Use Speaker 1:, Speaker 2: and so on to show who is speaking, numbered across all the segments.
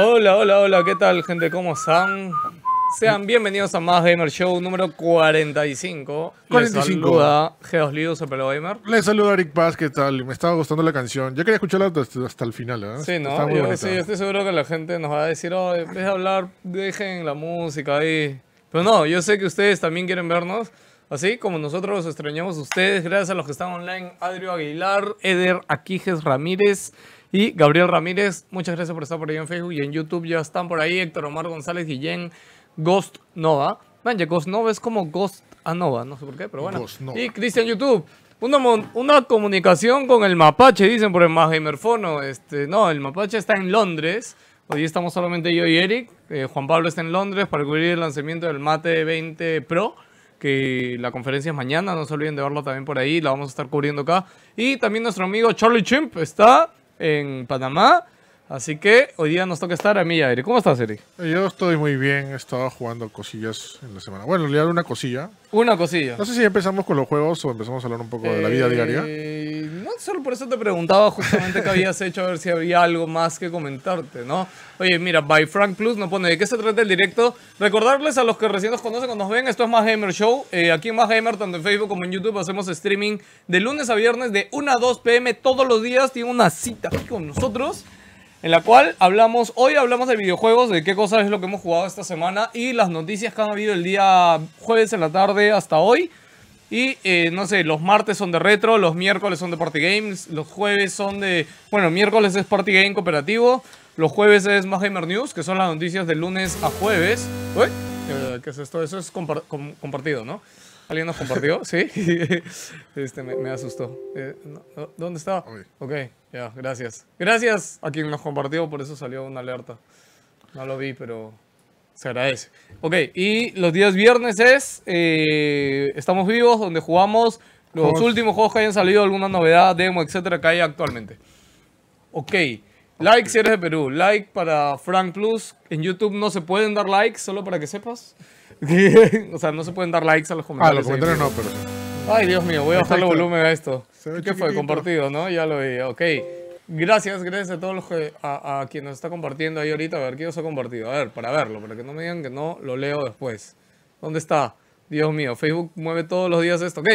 Speaker 1: Hola, hola, hola, ¿qué tal, gente? ¿Cómo están? Sean bienvenidos a Más Gamer Show número 45.
Speaker 2: 45.
Speaker 1: Les saluda Geos Pelo Gamer.
Speaker 2: Les saluda Eric Paz, ¿qué tal? Me estaba gustando la canción. Yo quería escucharla hasta, hasta el final, ¿eh?
Speaker 1: Sí, ¿no? Yo,
Speaker 2: bonita.
Speaker 1: sí, yo estoy seguro que la gente nos va a decir, oh, en vez de hablar, dejen la música ahí. Pero no, yo sé que ustedes también quieren vernos. Así como nosotros los extrañamos a ustedes, gracias a los que están online, Adrio Aguilar, Eder Aquijes Ramírez y Gabriel Ramírez. Muchas gracias por estar por ahí en Facebook y en YouTube ya están por ahí Héctor Omar González Guillén, Ghost Nova. Man, ya Ghost Nova es como Ghost a Nova, no sé por qué, pero bueno.
Speaker 2: Ghost Nova.
Speaker 1: Y Cristian YouTube. Una, una comunicación con el mapache, dicen por el más gamerfono. Este, no, el mapache está en Londres. Hoy estamos solamente yo y Eric. Eh, Juan Pablo está en Londres para cubrir el lanzamiento del Mate 20 Pro. Que la conferencia es mañana, no se olviden de verlo también por ahí, la vamos a estar cubriendo acá. Y también nuestro amigo Charlie Chimp está en Panamá. Así que hoy día nos toca estar a mí y a Eric. ¿Cómo estás, Eric?
Speaker 2: Yo estoy muy bien, he estado jugando cosillas en la semana. Bueno, en realidad una cosilla.
Speaker 1: Una cosilla.
Speaker 2: No sé si empezamos con los juegos o empezamos a hablar un poco de la vida diaria.
Speaker 1: Solo por eso te preguntaba justamente qué habías hecho, a ver si había algo más que comentarte, ¿no? Oye, mira, by Frank Plus nos pone de qué se trata el directo. Recordarles a los que recién nos conocen o nos ven, esto es Más Gamer Show. Eh, aquí en Más Gamer, tanto en Facebook como en YouTube, hacemos streaming de lunes a viernes de 1 a 2 pm todos los días. Tiene una cita aquí con nosotros. En la cual hablamos, hoy hablamos de videojuegos, de qué cosas es lo que hemos jugado esta semana y las noticias que han habido el día jueves en la tarde hasta hoy. Y eh, no sé, los martes son de retro, los miércoles son de party games, los jueves son de. Bueno, miércoles es party game cooperativo, los jueves es más gamer news, que son las noticias de lunes a jueves. Uy, ¿Qué es esto? Eso es compar- com- compartido, ¿no? ¿Alguien nos compartió? Sí. este me, me asustó. Eh, no, ¿Dónde está?
Speaker 2: Uy.
Speaker 1: Ok, ya, gracias. Gracias a quien nos compartió, por eso salió una alerta. No lo vi, pero se agradece. Ok, y los días viernes es eh, Estamos Vivos, donde jugamos los
Speaker 2: Juegos.
Speaker 1: últimos juegos que hayan salido, alguna novedad, demo, etcétera, que haya actualmente. Ok, like si eres de Perú, like para Frank Plus. En YouTube no se pueden dar likes, solo para que sepas. o sea, no se pueden dar likes a los
Speaker 2: Ah,
Speaker 1: comentarios.
Speaker 2: los comentarios no, pero sí.
Speaker 1: Ay, Dios mío, voy a bajarle
Speaker 2: Perfecto.
Speaker 1: volumen a esto. ¿Qué fue? Compartido, ¿no? Ya lo vi. Ok. Gracias, gracias a todos los que, a, a quien nos está compartiendo ahí ahorita. A ver, ¿quién os ha compartido? A ver, para verlo, para que no me digan que no lo leo después. ¿Dónde está? Dios mío, Facebook mueve todos los días esto. Ok.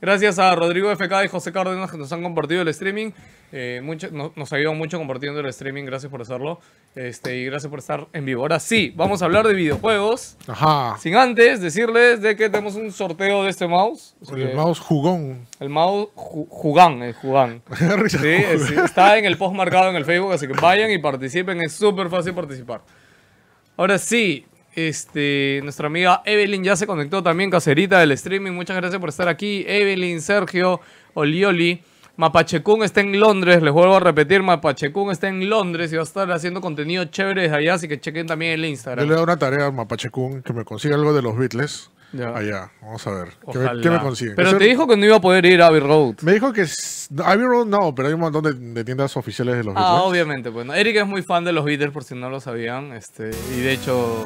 Speaker 1: Gracias a Rodrigo FK y José Cárdenas que nos han compartido el streaming. Eh, mucho, no- nos ayudan mucho compartiendo el streaming. Gracias por hacerlo. Este, y gracias por estar en vivo. Ahora sí, vamos a hablar de videojuegos.
Speaker 2: Ajá.
Speaker 1: Sin antes decirles de que tenemos un sorteo de este mouse.
Speaker 2: El mouse jugón.
Speaker 1: el mouse ju- Jugán, es Jugán. Sí, es- está en el post marcado en el Facebook, así que vayan y participen, es súper fácil participar. Ahora sí, este, nuestra amiga Evelyn ya se conectó también, caserita del streaming. Muchas gracias por estar aquí. Evelyn, Sergio, Olioli. Mapachecún está en Londres, les vuelvo a repetir, Mapachecún está en Londres y va a estar haciendo contenido chévere desde allá, así que chequen también el
Speaker 2: Yo
Speaker 1: Instagram.
Speaker 2: le doy una tarea al Mapache Kun que me consiga algo de los Beatles.
Speaker 1: Ya.
Speaker 2: Allá, vamos a ver. ¿Qué me, qué me consiguen?
Speaker 1: Pero te dijo que no iba a poder ir a Abbey Road.
Speaker 2: Me dijo que Abbey Road no, pero hay un montón de, de tiendas oficiales de los
Speaker 1: Ah,
Speaker 2: Beatles.
Speaker 1: obviamente, pues. ¿no? Eric es muy fan de los Beatles, por si no lo sabían. Este, y de hecho,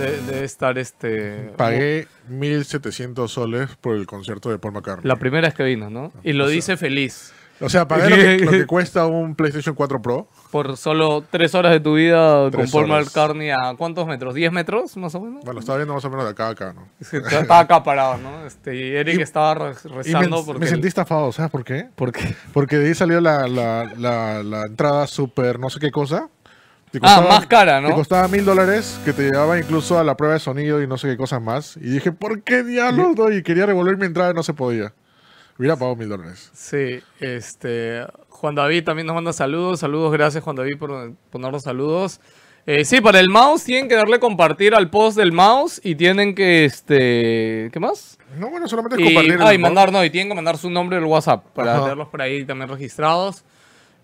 Speaker 1: de- debe estar este.
Speaker 2: Pagué 1700 soles por el concierto de Paul McCartney.
Speaker 1: La primera vez que vino, ¿no? Y lo
Speaker 2: o sea-
Speaker 1: dice feliz.
Speaker 2: O sea, pagué lo que, lo que cuesta un PlayStation 4 Pro.
Speaker 1: Por solo tres horas de tu vida con
Speaker 2: Tres
Speaker 1: Paul
Speaker 2: horas.
Speaker 1: McCartney a cuántos metros? ¿10 metros más o menos?
Speaker 2: Bueno, estaba viendo más o menos de acá a acá, ¿no?
Speaker 1: Estaba acá parado, ¿no? Este, y Eric
Speaker 2: Y-
Speaker 1: estaba re-
Speaker 2: Y me,
Speaker 1: rezando porque.
Speaker 2: me sentí estafado, ¿sabes por qué?
Speaker 1: ¿Por qué?
Speaker 2: Porque de ahí salió la, la, la, la entrada súper no sé qué cosa. Te
Speaker 1: Ah, más cara,
Speaker 2: Te
Speaker 1: ¿no?
Speaker 2: costaba mil dólares, que te llevaba incluso a la prueba de sonido y no sé qué cosas más. Y dije, ¿por qué diablos? no? Y quería revolver mi entrada y no se podía. Hubiera pagado mil dólares.
Speaker 1: Sí, este. Juan David también nos manda saludos. Saludos, gracias Juan David por ponernos saludos. Eh, sí, para el mouse tienen que darle compartir al post del mouse y tienen que, este, ¿qué más?
Speaker 2: No, bueno, solamente es
Speaker 1: Y,
Speaker 2: compartir.
Speaker 1: ah, y
Speaker 2: el-
Speaker 1: mandar, no, y tienen que mandar su nombre del WhatsApp para tenerlos por ahí también registrados.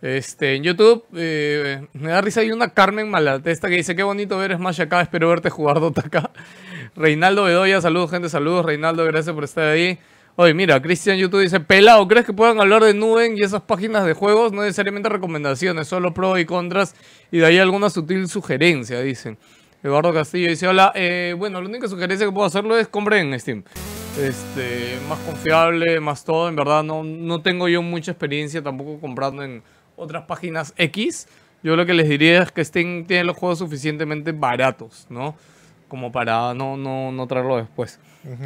Speaker 1: Este, en YouTube, eh, me da risa, hay una Carmen Malatesta que dice, qué bonito ver Smash acá, espero verte jugar Dota acá. Reinaldo Bedoya, saludos gente, saludos Reinaldo, gracias por estar ahí. Oye, mira, Cristian YouTube dice, pelado, ¿crees que puedan hablar de Nuben y esas páginas de juegos? No necesariamente recomendaciones, solo pros y contras y de ahí alguna sutil sugerencia, dicen. Eduardo Castillo dice, hola, eh, bueno, la única sugerencia que puedo hacerlo es compren en Steam. Este, más confiable, más todo, en verdad no, no tengo yo mucha experiencia tampoco comprando en otras páginas X. Yo lo que les diría es que Steam tiene los juegos suficientemente baratos, ¿no? Como para no, no, no traerlo después.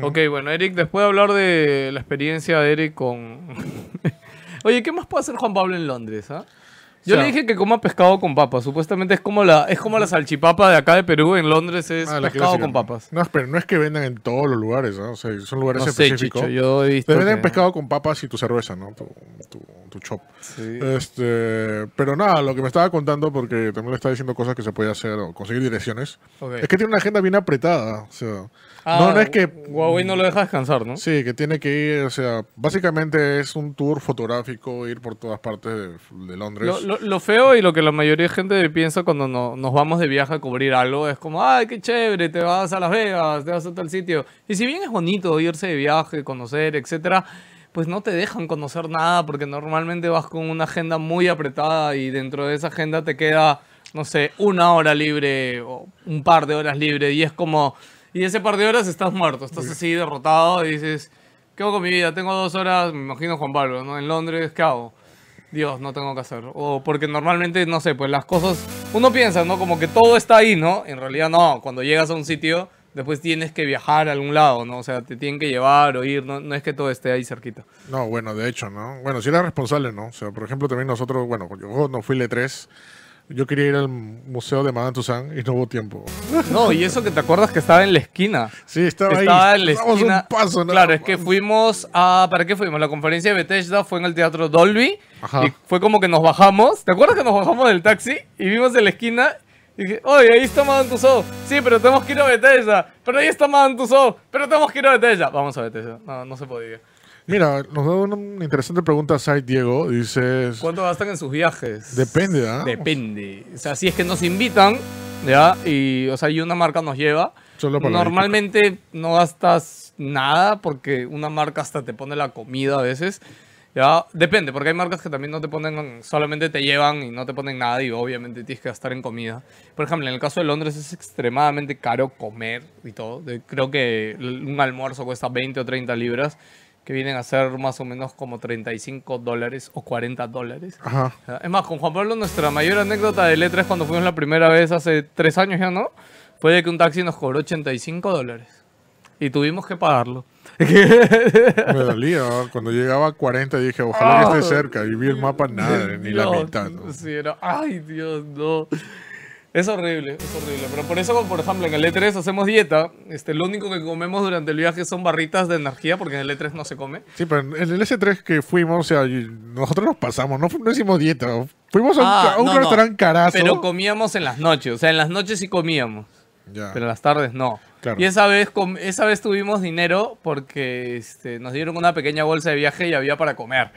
Speaker 1: Ok, bueno, Eric, después de hablar de la experiencia de Eric con... Oye, ¿qué más puede hacer Juan Pablo en Londres, ah? Yo
Speaker 2: O sea-
Speaker 1: le dije que coma pescado con papas. Supuestamente es como la, es como la salchipapa de acá de Perú. En Londres es
Speaker 2: Ah,
Speaker 1: pescado con papas.
Speaker 2: No, pero no es que vendan en todos los lugares, ¿no? O sea, son lugares
Speaker 1: No sé,
Speaker 2: específicos.
Speaker 1: Chicho, yo he visto
Speaker 2: Te venden
Speaker 1: que-
Speaker 2: pescado con papas y tu cerveza, ¿no? Tu, tu, tu chop.
Speaker 1: Sí.
Speaker 2: Este, pero nada, lo que me estaba contando, porque también le estaba diciendo cosas que se puede hacer o conseguir direcciones, es que tiene una agenda bien apretada. O sea,
Speaker 1: Ah,
Speaker 2: no, no es que.
Speaker 1: Huawei no lo deja descansar, ¿no?
Speaker 2: Sí, que tiene que ir, o sea, básicamente es un tour fotográfico, ir por todas partes de, de Londres.
Speaker 1: Lo, lo- lo feo y lo que la mayoría de gente piensa cuando no- nos vamos de viaje a cubrir algo es como, ay, qué chévere, te vas a Las Vegas, te vas a tal sitio. Y si bien es bonito irse de viaje, conocer, etcétera, pues no te dejan conocer nada porque normalmente vas con una agenda muy apretada y dentro de esa agenda te queda, no sé, una hora libre o un par de horas libre y es como, y ese par de horas estás muerto, estás así derrotado y dices, ¿qué hago con mi vida? Tengo dos horas, me imagino Juan Pablo, ¿no? En Londres, ¿qué hago? Dios, no tengo que hacer. O porque normalmente, no sé, pues las cosas. Uno piensa, ¿no? Como que todo está ahí, ¿no? En realidad no. Cuando llegas a un sitio, después tienes que viajar a algún lado, ¿no? O sea, te tienen que llevar o ir, no, no es que todo esté ahí cerquita.
Speaker 2: No, bueno, de hecho, ¿no? Bueno, si era responsable, ¿no? O sea, por ejemplo, también nosotros, bueno, yo no fui el E3, yo quería ir al museo de Madame Tussauds y no hubo tiempo.
Speaker 1: No, y eso que te acuerdas que estaba en la esquina.
Speaker 2: Sí, estaba,
Speaker 1: Estaba
Speaker 2: ahí.
Speaker 1: en la
Speaker 2: Estábamos
Speaker 1: esquina.
Speaker 2: un paso, ¿no?
Speaker 1: Claro, es que fuimos a. ¿Para qué fuimos? La conferencia de Bethesda fue en el Teatro Dolby.
Speaker 2: Ajá.
Speaker 1: Y fue como que nos bajamos. ¿Te acuerdas que nos bajamos del taxi y vimos en la esquina? Y dije, oye, ahí está Madame Tussauds. Sí, pero tenemos que ir a Bethesda. Pero ahí está Madame Tussauds. Pero tenemos que ir a Bethesda. Vamos a Bethesda. No, no se podía.
Speaker 2: Mira, nos da una interesante pregunta Site Diego. Dices,
Speaker 1: ¿Cuánto gastan en sus viajes?
Speaker 2: depende, ¿ah?
Speaker 1: Depende. O sea, si es que nos invitan, ¿ya? Y, o sea, y una marca nos lleva.
Speaker 2: Solo para
Speaker 1: Normalmente no gastas nada porque una marca hasta te pone la comida a veces. Ya, depende, porque hay marcas que también no te ponen, solamente te llevan y no te ponen nada y obviamente tienes que gastar en comida. Por ejemplo, en el caso de Londres es extremadamente caro comer y todo. Creo que un almuerzo cuesta 20 o 30 libras, que vienen a ser más o menos como 35 dólares o 40 dólares.
Speaker 2: Ajá.
Speaker 1: Es más, con Juan Pablo nuestra mayor anécdota del E3 cuando fuimos la primera vez hace tres años ya, ¿no? Fue de que un taxi nos cobró 85 dólares. Y tuvimos que pagarlo.
Speaker 2: Me dolía. ¿ah? Cuando llegaba a 40 dije, ojalá que esté
Speaker 1: Ah.
Speaker 2: cerca. Y vi el mapa, nada, ni la mitad. ¿no?
Speaker 1: Sí, era, ay, Dios, no. Es horrible, es horrible. Pero por eso, por ejemplo, en el E3 hacemos dieta. Este, lo único que comemos durante el viaje son barritas de energía porque en el E3 no se come.
Speaker 2: Sí, pero en el S3 que fuimos, o sea, nosotros nos pasamos, no, no hicimos dieta. Fuimos a un,
Speaker 1: Ah,
Speaker 2: ca- a un
Speaker 1: no, no.
Speaker 2: restaurante carazo.
Speaker 1: Pero comíamos en las noches. O sea, en las noches sí comíamos.
Speaker 2: Ya.
Speaker 1: Pero en las tardes no.
Speaker 2: Claro.
Speaker 1: Y esa vez, esa vez tuvimos dinero porque este, nos dieron una pequeña bolsa de viaje y había para comer.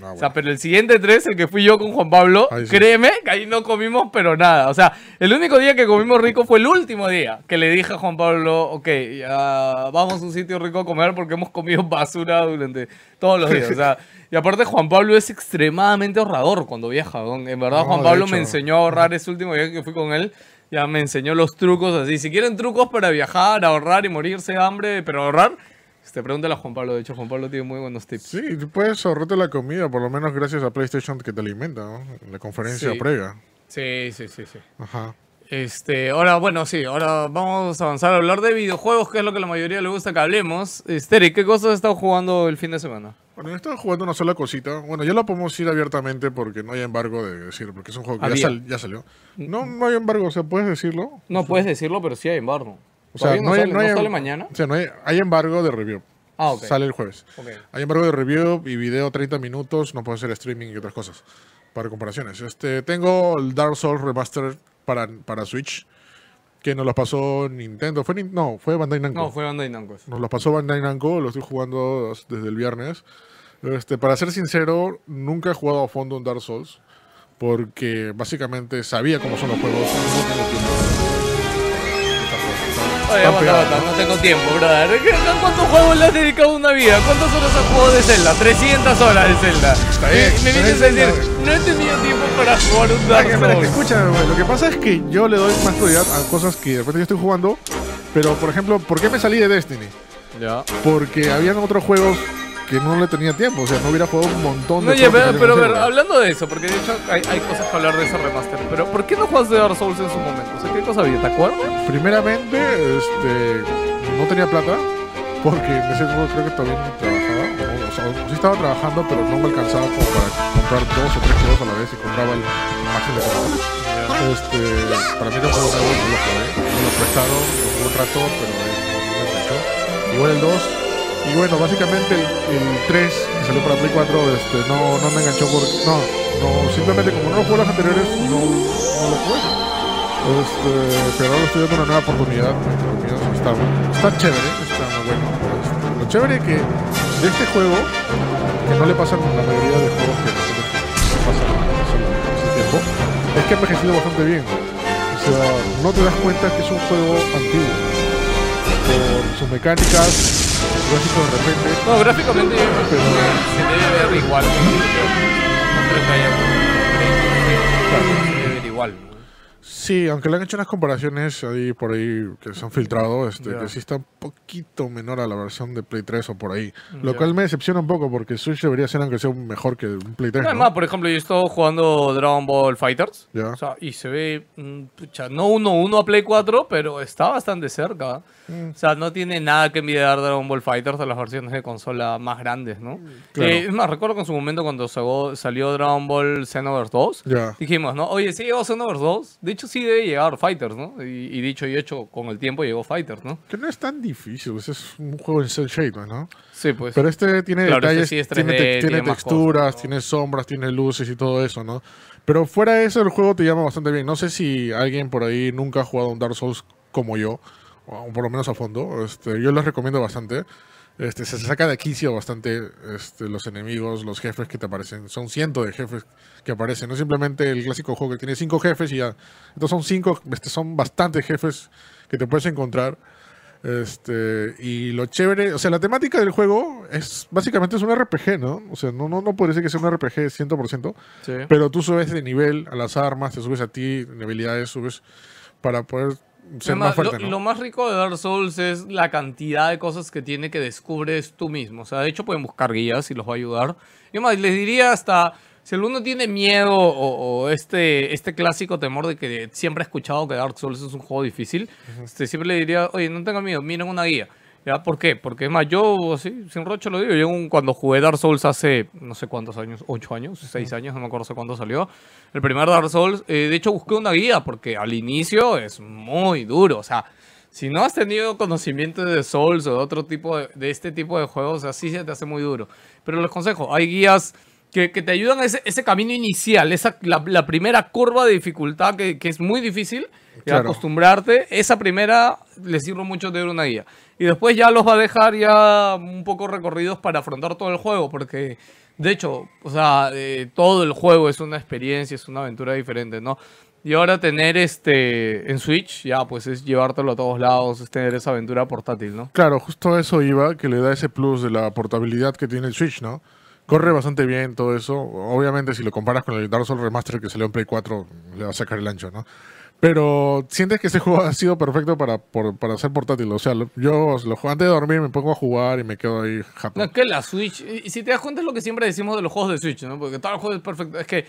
Speaker 2: No,
Speaker 1: O sea,
Speaker 2: bueno.
Speaker 1: pero el siguiente tres, el que fui yo con Juan Pablo,
Speaker 2: Ahí sí.
Speaker 1: créeme que ahí no comimos pero nada. O sea, el único día que comimos rico fue el último día que le dije a Juan Pablo, ok, ya vamos a un sitio rico a comer porque hemos comido basura durante todos los días. O sea, y aparte Juan Pablo es extremadamente ahorrador cuando viaja. ¿no? En verdad
Speaker 2: No,
Speaker 1: Juan Pablo
Speaker 2: hecho.
Speaker 1: me enseñó a ahorrar ese último día que fui con él. Ya me enseñó los trucos así. Si quieren trucos para viajar, ahorrar y morirse de hambre, pero ahorrar, este, pregúntale a Juan Pablo. De hecho, Juan Pablo tiene muy buenos tips.
Speaker 2: Sí, puedes ahorrarte la comida, por lo menos gracias a PlayStation que te alimenta, ¿no? La conferencia
Speaker 1: Sí.
Speaker 2: previa.
Speaker 1: Sí, sí, sí, sí.
Speaker 2: Ajá.
Speaker 1: Este, ahora, bueno, sí, ahora vamos a avanzar a hablar de videojuegos, que es lo que a la mayoría le gusta que hablemos. Esteri, ¿qué cosas has estado jugando el fin de semana?
Speaker 2: Bueno, yo estaba jugando una sola cosita. Bueno, ya la podemos ir abiertamente porque no hay embargo de decir, porque es un juego que ya,
Speaker 1: Había.
Speaker 2: sal- ya salió. No, no hay embargo, o sea, puedes decirlo.
Speaker 1: No puedes decirlo, pero sí hay embargo.
Speaker 2: O sea,
Speaker 1: ¿Todavía no,
Speaker 2: hay,
Speaker 1: sale,
Speaker 2: hay-
Speaker 1: ¿no sale mañana?
Speaker 2: O sea, no hay, hay embargo de review.
Speaker 1: Ah, ok.
Speaker 2: Sale el jueves.
Speaker 1: Ok.
Speaker 2: Hay embargo de review y video 30 minutos, no puede ser streaming y otras cosas. Para comparaciones. Este, tengo el Dark Souls Remastered para, para Switch, que nos lo pasó Nintendo. Fue, no, fue Bandai Namco.
Speaker 1: No, fue Bandai Namco. eso.
Speaker 2: Nos lo pasó Bandai Namco, lo estoy jugando desde el viernes. Este, para ser sincero, nunca he jugado a fondo en Dark Souls, porque básicamente sabía cómo son los juegos. No tengo tiempo.
Speaker 1: Oye,
Speaker 2: Están
Speaker 1: aguanta,
Speaker 2: pegados,
Speaker 1: aguanta, no tengo tiempo, brother. ¿Qué- ¿Cuántos juegos le has dedicado una vida? ¿Cuántas horas has jugado de Zelda? 300 horas de Zelda.
Speaker 2: bien,
Speaker 1: me vienes a decir, no he tenido tiempo para jugar un Dark
Speaker 2: Espera,
Speaker 1: Souls.
Speaker 2: Escúchame, lo que pasa es que yo le doy más prioridad a cosas que de repente yo estoy jugando, pero por ejemplo, ¿por qué me salí de Destiny?
Speaker 1: Ya.
Speaker 2: Porque habían otros juegos porque no le tenía tiempo. O sea, no hubiera jugado un montón de
Speaker 1: No, oye,
Speaker 2: que
Speaker 1: pero, pero a ver, hablando de eso, porque de hecho hay, hay cosas que hablar de ese remaster, pero ¿por qué no jugaste Dark Souls en su momento? O sea, ¿qué cosa había? ¿Te acuerdas?
Speaker 2: Primeramente, este, no tenía plata, porque en ese momento creo que todavía no trabajaba. O, o sea, sí estaba trabajando, pero no me alcanzaba como para comprar dos o tres juegos a la vez y compraba el máximo de juegos. Este, para mí no fue un juego, no lo jugué. Me lo prestaron, lo jugué un rato, pero eh, no, no me enganchó. Igual el 2. Y bueno, básicamente el, el 3 que salió para Play 4 este, no, no me enganchó porque. No, no, simplemente como no lo jugué los anteriores, no, no lo jugué. Este, pero ahora estoy dando una nueva oportunidad. Está, está chévere, está bueno. Este, lo chévere que de este juego, que no le pasa a la mayoría de juegos que nosotros nos pasan hace tiempo, es que ha envejecido bastante bien. O sea, no te das cuenta que es un juego antiguo. Por sus mecánicas, gráficos de repente.
Speaker 1: No, gráficamente que se debe ver igual. No creo que haya un se debe ver igual. ¿no?
Speaker 2: Sí, aunque le han hecho unas comparaciones ahí por ahí que se han filtrado, este, que sí está un poquito menor a la versión de Play 3 o por ahí. Lo
Speaker 1: Ya.
Speaker 2: cual me decepciona un poco porque Switch debería ser aunque sea mejor que un Play 3. ¿no?
Speaker 1: Además, por ejemplo, yo he estado jugando Dragon Ball Fighters. O sea, y se ve, mm, pucha, no 1-1 a Play 4, pero está bastante cerca.
Speaker 2: Mm.
Speaker 1: O sea, no tiene nada que envidiar Dragon Ball Fighters de las versiones de consola más grandes, ¿no?
Speaker 2: claro.
Speaker 1: Eh, es más, recuerdo que en su momento cuando salió, salió Dragon Ball Xenoverse 2,
Speaker 2: Ya.
Speaker 1: dijimos, ¿no? Oye, sí llegó Xenoverse 2. De hecho, sí debe llegar Fighters, ¿no? Y, y dicho y hecho, con el tiempo llegó Fighters, ¿no?
Speaker 2: Que no es tan difícil, pues es un juego en cel shade, ¿no?
Speaker 1: Sí, pues.
Speaker 2: Pero este tiene
Speaker 1: Claro, este
Speaker 2: detalles,
Speaker 1: sí es
Speaker 2: tiene,
Speaker 1: 3D,
Speaker 2: te- tiene
Speaker 1: tiene
Speaker 2: texturas,
Speaker 1: cosas, ¿no?
Speaker 2: tiene sombras, tiene luces y todo eso, ¿no? Pero fuera de eso, el juego te llama bastante bien. No sé si alguien por ahí nunca ha jugado un Dark Souls como yo, o por lo menos a fondo. Este, yo les recomiendo bastante. Este, se saca de quicio bastante este, los enemigos, los jefes que te aparecen. Son cientos de jefes que aparecen. No es simplemente el clásico juego que tiene cinco jefes y ya. Estos son cinco, este, son bastantes jefes que te puedes encontrar. Este, y lo chévere, o sea, la temática del juego es básicamente es un RPG, ¿no? O sea, no, no, no puede ser que sea un RPG 100%,
Speaker 1: sí.
Speaker 2: pero tú subes de nivel a las armas, te subes a ti, en habilidades, subes para poder ser más fuerte,
Speaker 1: lo,
Speaker 2: ¿no?
Speaker 1: lo más rico de Dark Souls es la cantidad de cosas que tiene que descubres tú mismo. O sea, de hecho pueden buscar guías y los va a ayudar. Y además, les diría hasta, si alguno tiene miedo o, o este, este clásico temor de que siempre ha escuchado que Dark Souls es un juego difícil, este, siempre le diría, oye, no tengan miedo, miren una guía. ¿Ya? ¿Por qué? Porque es más, yo, así, sin rocho lo digo, yo cuando jugué Dark Souls hace no sé cuántos años, ocho años, seis años, no me acuerdo cuándo salió, el primer Dark Souls, eh, de hecho busqué una guía porque al inicio es muy duro, o sea, si no has tenido conocimiento de Souls o de otro tipo de, de este tipo de juegos, así se te hace muy duro. Pero les consejo, hay guías que, que te ayudan a ese, ese camino inicial, esa, la, la primera curva de dificultad que, que es muy difícil,
Speaker 2: Claro.
Speaker 1: acostumbrarte, esa primera les sirve mucho tener una guía. Y después ya los va a dejar ya un poco recorridos para afrontar todo el juego, porque de hecho, o sea, eh, todo el juego es una experiencia, es una aventura diferente, ¿no? Y ahora tener este en Switch, ya pues es llevártelo a todos lados, es tener esa aventura portátil, ¿no?
Speaker 2: Claro, justo eso iba, que le da ese plus de la portabilidad que tiene el Switch, ¿no? Corre bastante bien todo eso. Obviamente, si lo comparas con el Dark Souls Remaster que salió en Play 4, le va a sacar el ancho, ¿no? Pero sientes que ese juego ha sido perfecto para, por- para ser portátil. O sea, lo- yo lo antes de dormir, me pongo a jugar y me quedo ahí happy.
Speaker 1: No, es que la Switch, y si te das cuenta es lo que siempre decimos de los juegos de Switch, ¿no? Porque todo el juego es perfecto. Es que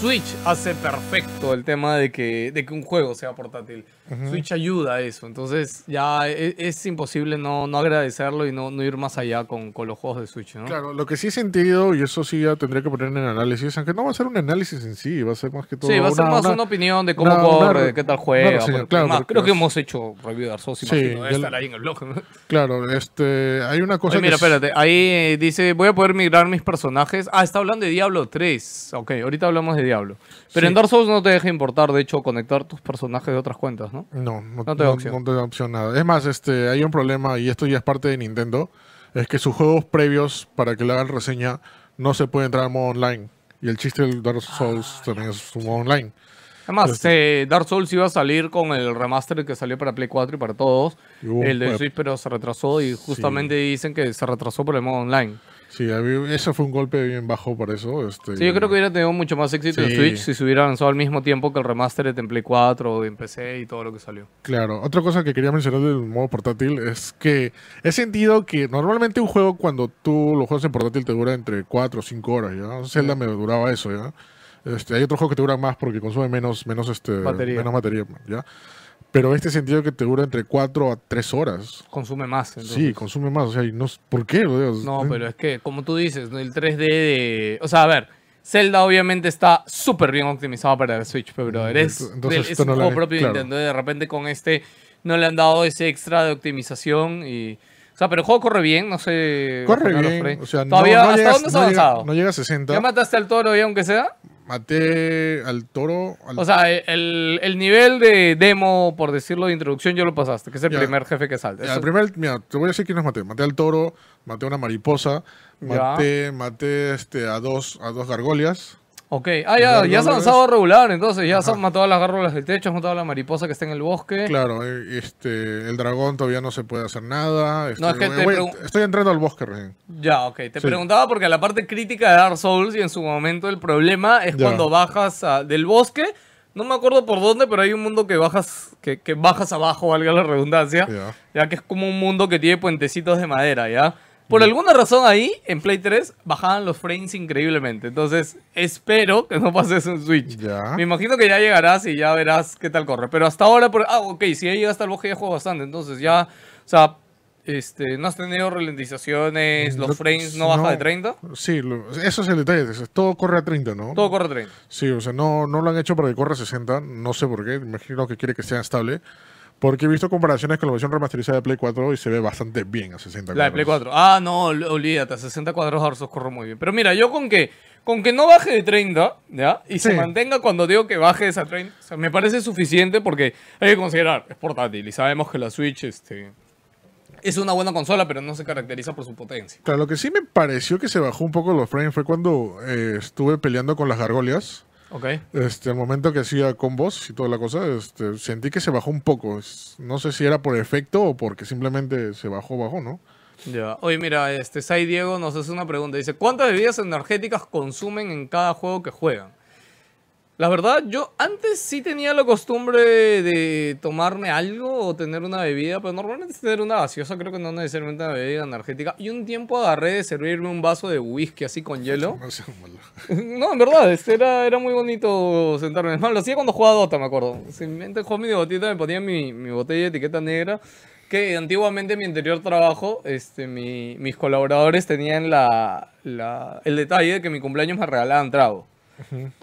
Speaker 1: Switch hace perfecto el tema de que, de que un juego sea portátil. Switch ayuda a eso. Entonces ya e- es, imposible no, no agradecerlo y no, no ir más allá con, con los juegos de Switch, ¿no?
Speaker 2: Claro, lo que sí he sentido, y eso sí ya tendría que poner en análisis, aunque no va a ser un análisis en sí, va a ser más que todo
Speaker 1: Sí, va a ser
Speaker 2: una-
Speaker 1: más una,
Speaker 2: una-
Speaker 1: opinión de cómo
Speaker 2: una-
Speaker 1: corre, de qué tal juega.
Speaker 2: claro,
Speaker 1: además,
Speaker 2: porque
Speaker 1: creo que
Speaker 2: es-
Speaker 1: hemos hecho review de Dark Souls,
Speaker 2: Sí,
Speaker 1: imagino.
Speaker 2: Ya
Speaker 1: estar ahí en el blog. ¿no?
Speaker 2: Claro, este, hay una cosa
Speaker 1: Oye, mira,
Speaker 2: que... es-
Speaker 1: espérate. Ahí eh, dice, voy a poder migrar mis personajes. Ah, está hablando de Diablo 3. Ok, ahorita hablamos de Diablo. Pero
Speaker 2: Sí.
Speaker 1: en Dark Souls no te deja importar, de hecho, conectar tus personajes de otras cuentas, ¿no?
Speaker 2: No, no,
Speaker 1: No te da
Speaker 2: no-
Speaker 1: opción.
Speaker 2: no te da opción nada. Es más, este, hay un problema, y esto ya es parte de Nintendo, es que sus juegos previos, para que le hagan reseña, no se puede entrar al modo online. Y el chiste del Dark Souls
Speaker 1: Ah,
Speaker 2: también es su modo online.
Speaker 1: Además,
Speaker 2: Este-
Speaker 1: eh, Dark Souls iba a salir con el remaster que salió para Play 4 y para todos.
Speaker 2: Y hubo un
Speaker 1: el de. Switch, pero se retrasó y justamente dicen que se retrasó por el modo online.
Speaker 2: Sí, eso fue un golpe bien bajo por eso. Este,
Speaker 1: Sí, yo creo que hubiera tenido mucho más éxito en
Speaker 2: Sí.
Speaker 1: Switch si se hubiera lanzado al mismo tiempo que el remaster en Play 4 o en PC y todo lo que salió.
Speaker 2: Claro, otra cosa que quería mencionar del modo portátil es que he sentido que normalmente un juego cuando tú lo juegas en portátil te dura entre 4 o 5 horas, ¿ya? Zelda me duraba eso, ¿ya? Este, hay otros juegos que te duran más porque consume menos, menos, este,
Speaker 1: Batería.
Speaker 2: menos batería, ¿ya? Pero este sentido que te dura entre 4 a 3 horas.
Speaker 1: Consume más. entonces.
Speaker 2: Sí, consume más, o sea, y no, ¿por qué?
Speaker 1: No, pero es que, como tú dices, el 3D de... O sea, a ver, Zelda obviamente está súper bien optimizado para el Switch, pero brother, es,
Speaker 2: Entonces,
Speaker 1: es
Speaker 2: esto
Speaker 1: un
Speaker 2: no
Speaker 1: juego propio de
Speaker 2: claro.
Speaker 1: Nintendo de repente con este no le han dado ese extra de optimización y... O sea, pero el juego corre bien, no sé...
Speaker 2: Corre bien, o sea, no-
Speaker 1: Todavía,
Speaker 2: no,
Speaker 1: ¿hasta dónde has
Speaker 2: llega-
Speaker 1: avanzado?
Speaker 2: no llega a 60.
Speaker 1: ¿Ya mataste al toro ya aunque sea?
Speaker 2: Maté al toro. al-
Speaker 1: O sea, el, el nivel de demo, por decirlo, de introducción, yo lo pasaste, que es el
Speaker 2: Ya.
Speaker 1: primer jefe que salta.
Speaker 2: Ya, el primer, mira, te voy a decir quiénes maté. Maté al toro, maté a una mariposa,
Speaker 1: Ya.
Speaker 2: maté, maté este, a dos, a dos gargolias.
Speaker 1: Ok, ah, ya, ya has avanzado regular, entonces ya has
Speaker 2: Ajá.
Speaker 1: matado a las gárgolas del techo, has matado a la mariposa que está en el bosque.
Speaker 2: Claro, eh, este, el dragón todavía no se puede hacer nada. este,
Speaker 1: No, es que te
Speaker 2: voy-
Speaker 1: pregun-
Speaker 2: estoy entrando al bosque recién.
Speaker 1: Ya, ok. Te
Speaker 2: Sí.
Speaker 1: preguntaba porque la parte crítica de Dark Souls y en su momento el problema es
Speaker 2: Ya.
Speaker 1: cuando bajas a- del bosque. No me acuerdo por dónde, pero hay un mundo que bajas, que, que bajas abajo, valga la redundancia.
Speaker 2: Ya.
Speaker 1: Ya que es como un mundo que tiene puentecitos de madera, ¿ya? Por alguna razón ahí, en Play 3, bajaban los frames increíblemente. Entonces, espero que no pase eso en Switch.
Speaker 2: Ya.
Speaker 1: Me imagino que ya llegarás y ya verás qué tal corre. Pero hasta ahora, por... ah, ok, si ya llegaste al bosque ya juego bastante. Entonces ya, o sea, este, no has tenido ralentizaciones, los
Speaker 2: No-
Speaker 1: frames no baja
Speaker 2: no.
Speaker 1: de 30.
Speaker 2: Sí, lo- eso es el detalle. Todo corre a 30, ¿no?
Speaker 1: Todo corre a 30.
Speaker 2: Sí, o sea, no, no lo han hecho para que corra a 60. No sé por qué. Me imagino que quiere que sea estable. Porque he visto comparaciones con la versión remasterizada de Play 4 y se ve bastante bien a 60
Speaker 1: La de Play
Speaker 2: cuadros.
Speaker 1: 4. Ah, no, ol- olvídate, a 60 cuadros Dark Souls corre muy bien. Pero mira, yo con que, con que no baje de 30, ¿ya? Y se mantenga cuando digo que baje esa 30, o sea, me parece suficiente porque hay que considerar, es portátil y sabemos que la Switch, este... Es una buena consola, pero no se caracteriza por su potencia.
Speaker 2: Claro, lo que sí me pareció que se bajó un poco los frames fue cuando eh, estuve peleando con las gargolias.
Speaker 1: ¿Ok?
Speaker 2: Este, al momento que hacía combos y toda la cosa, este, sentí que se bajó un poco. No sé si era por efecto o porque simplemente se bajó, bajó, ¿no?
Speaker 1: Ya. Oye, mira, este Sai Diego nos hace una pregunta. Dice, ¿cuántas bebidas energéticas consumen en cada juego que juegan? La verdad, yo antes sí tenía la costumbre de tomarme algo o tener una bebida, pero normalmente tener una gaseosa, creo que no necesariamente una bebida energética. Y un tiempo agarré de servirme un vaso de whisky así con hielo.
Speaker 2: No
Speaker 1: en verdad, este era, era muy bonito sentarme. Es más, lo hacía cuando jugaba Dota, me acuerdo. Simplemente jugaba mi botita, me ponía mi, mi botella de etiqueta negra. Que antiguamente en mi anterior trabajo, este, mi- mis colaboradores tenían la, la- el detalle de que mi cumpleaños me regalaban trago.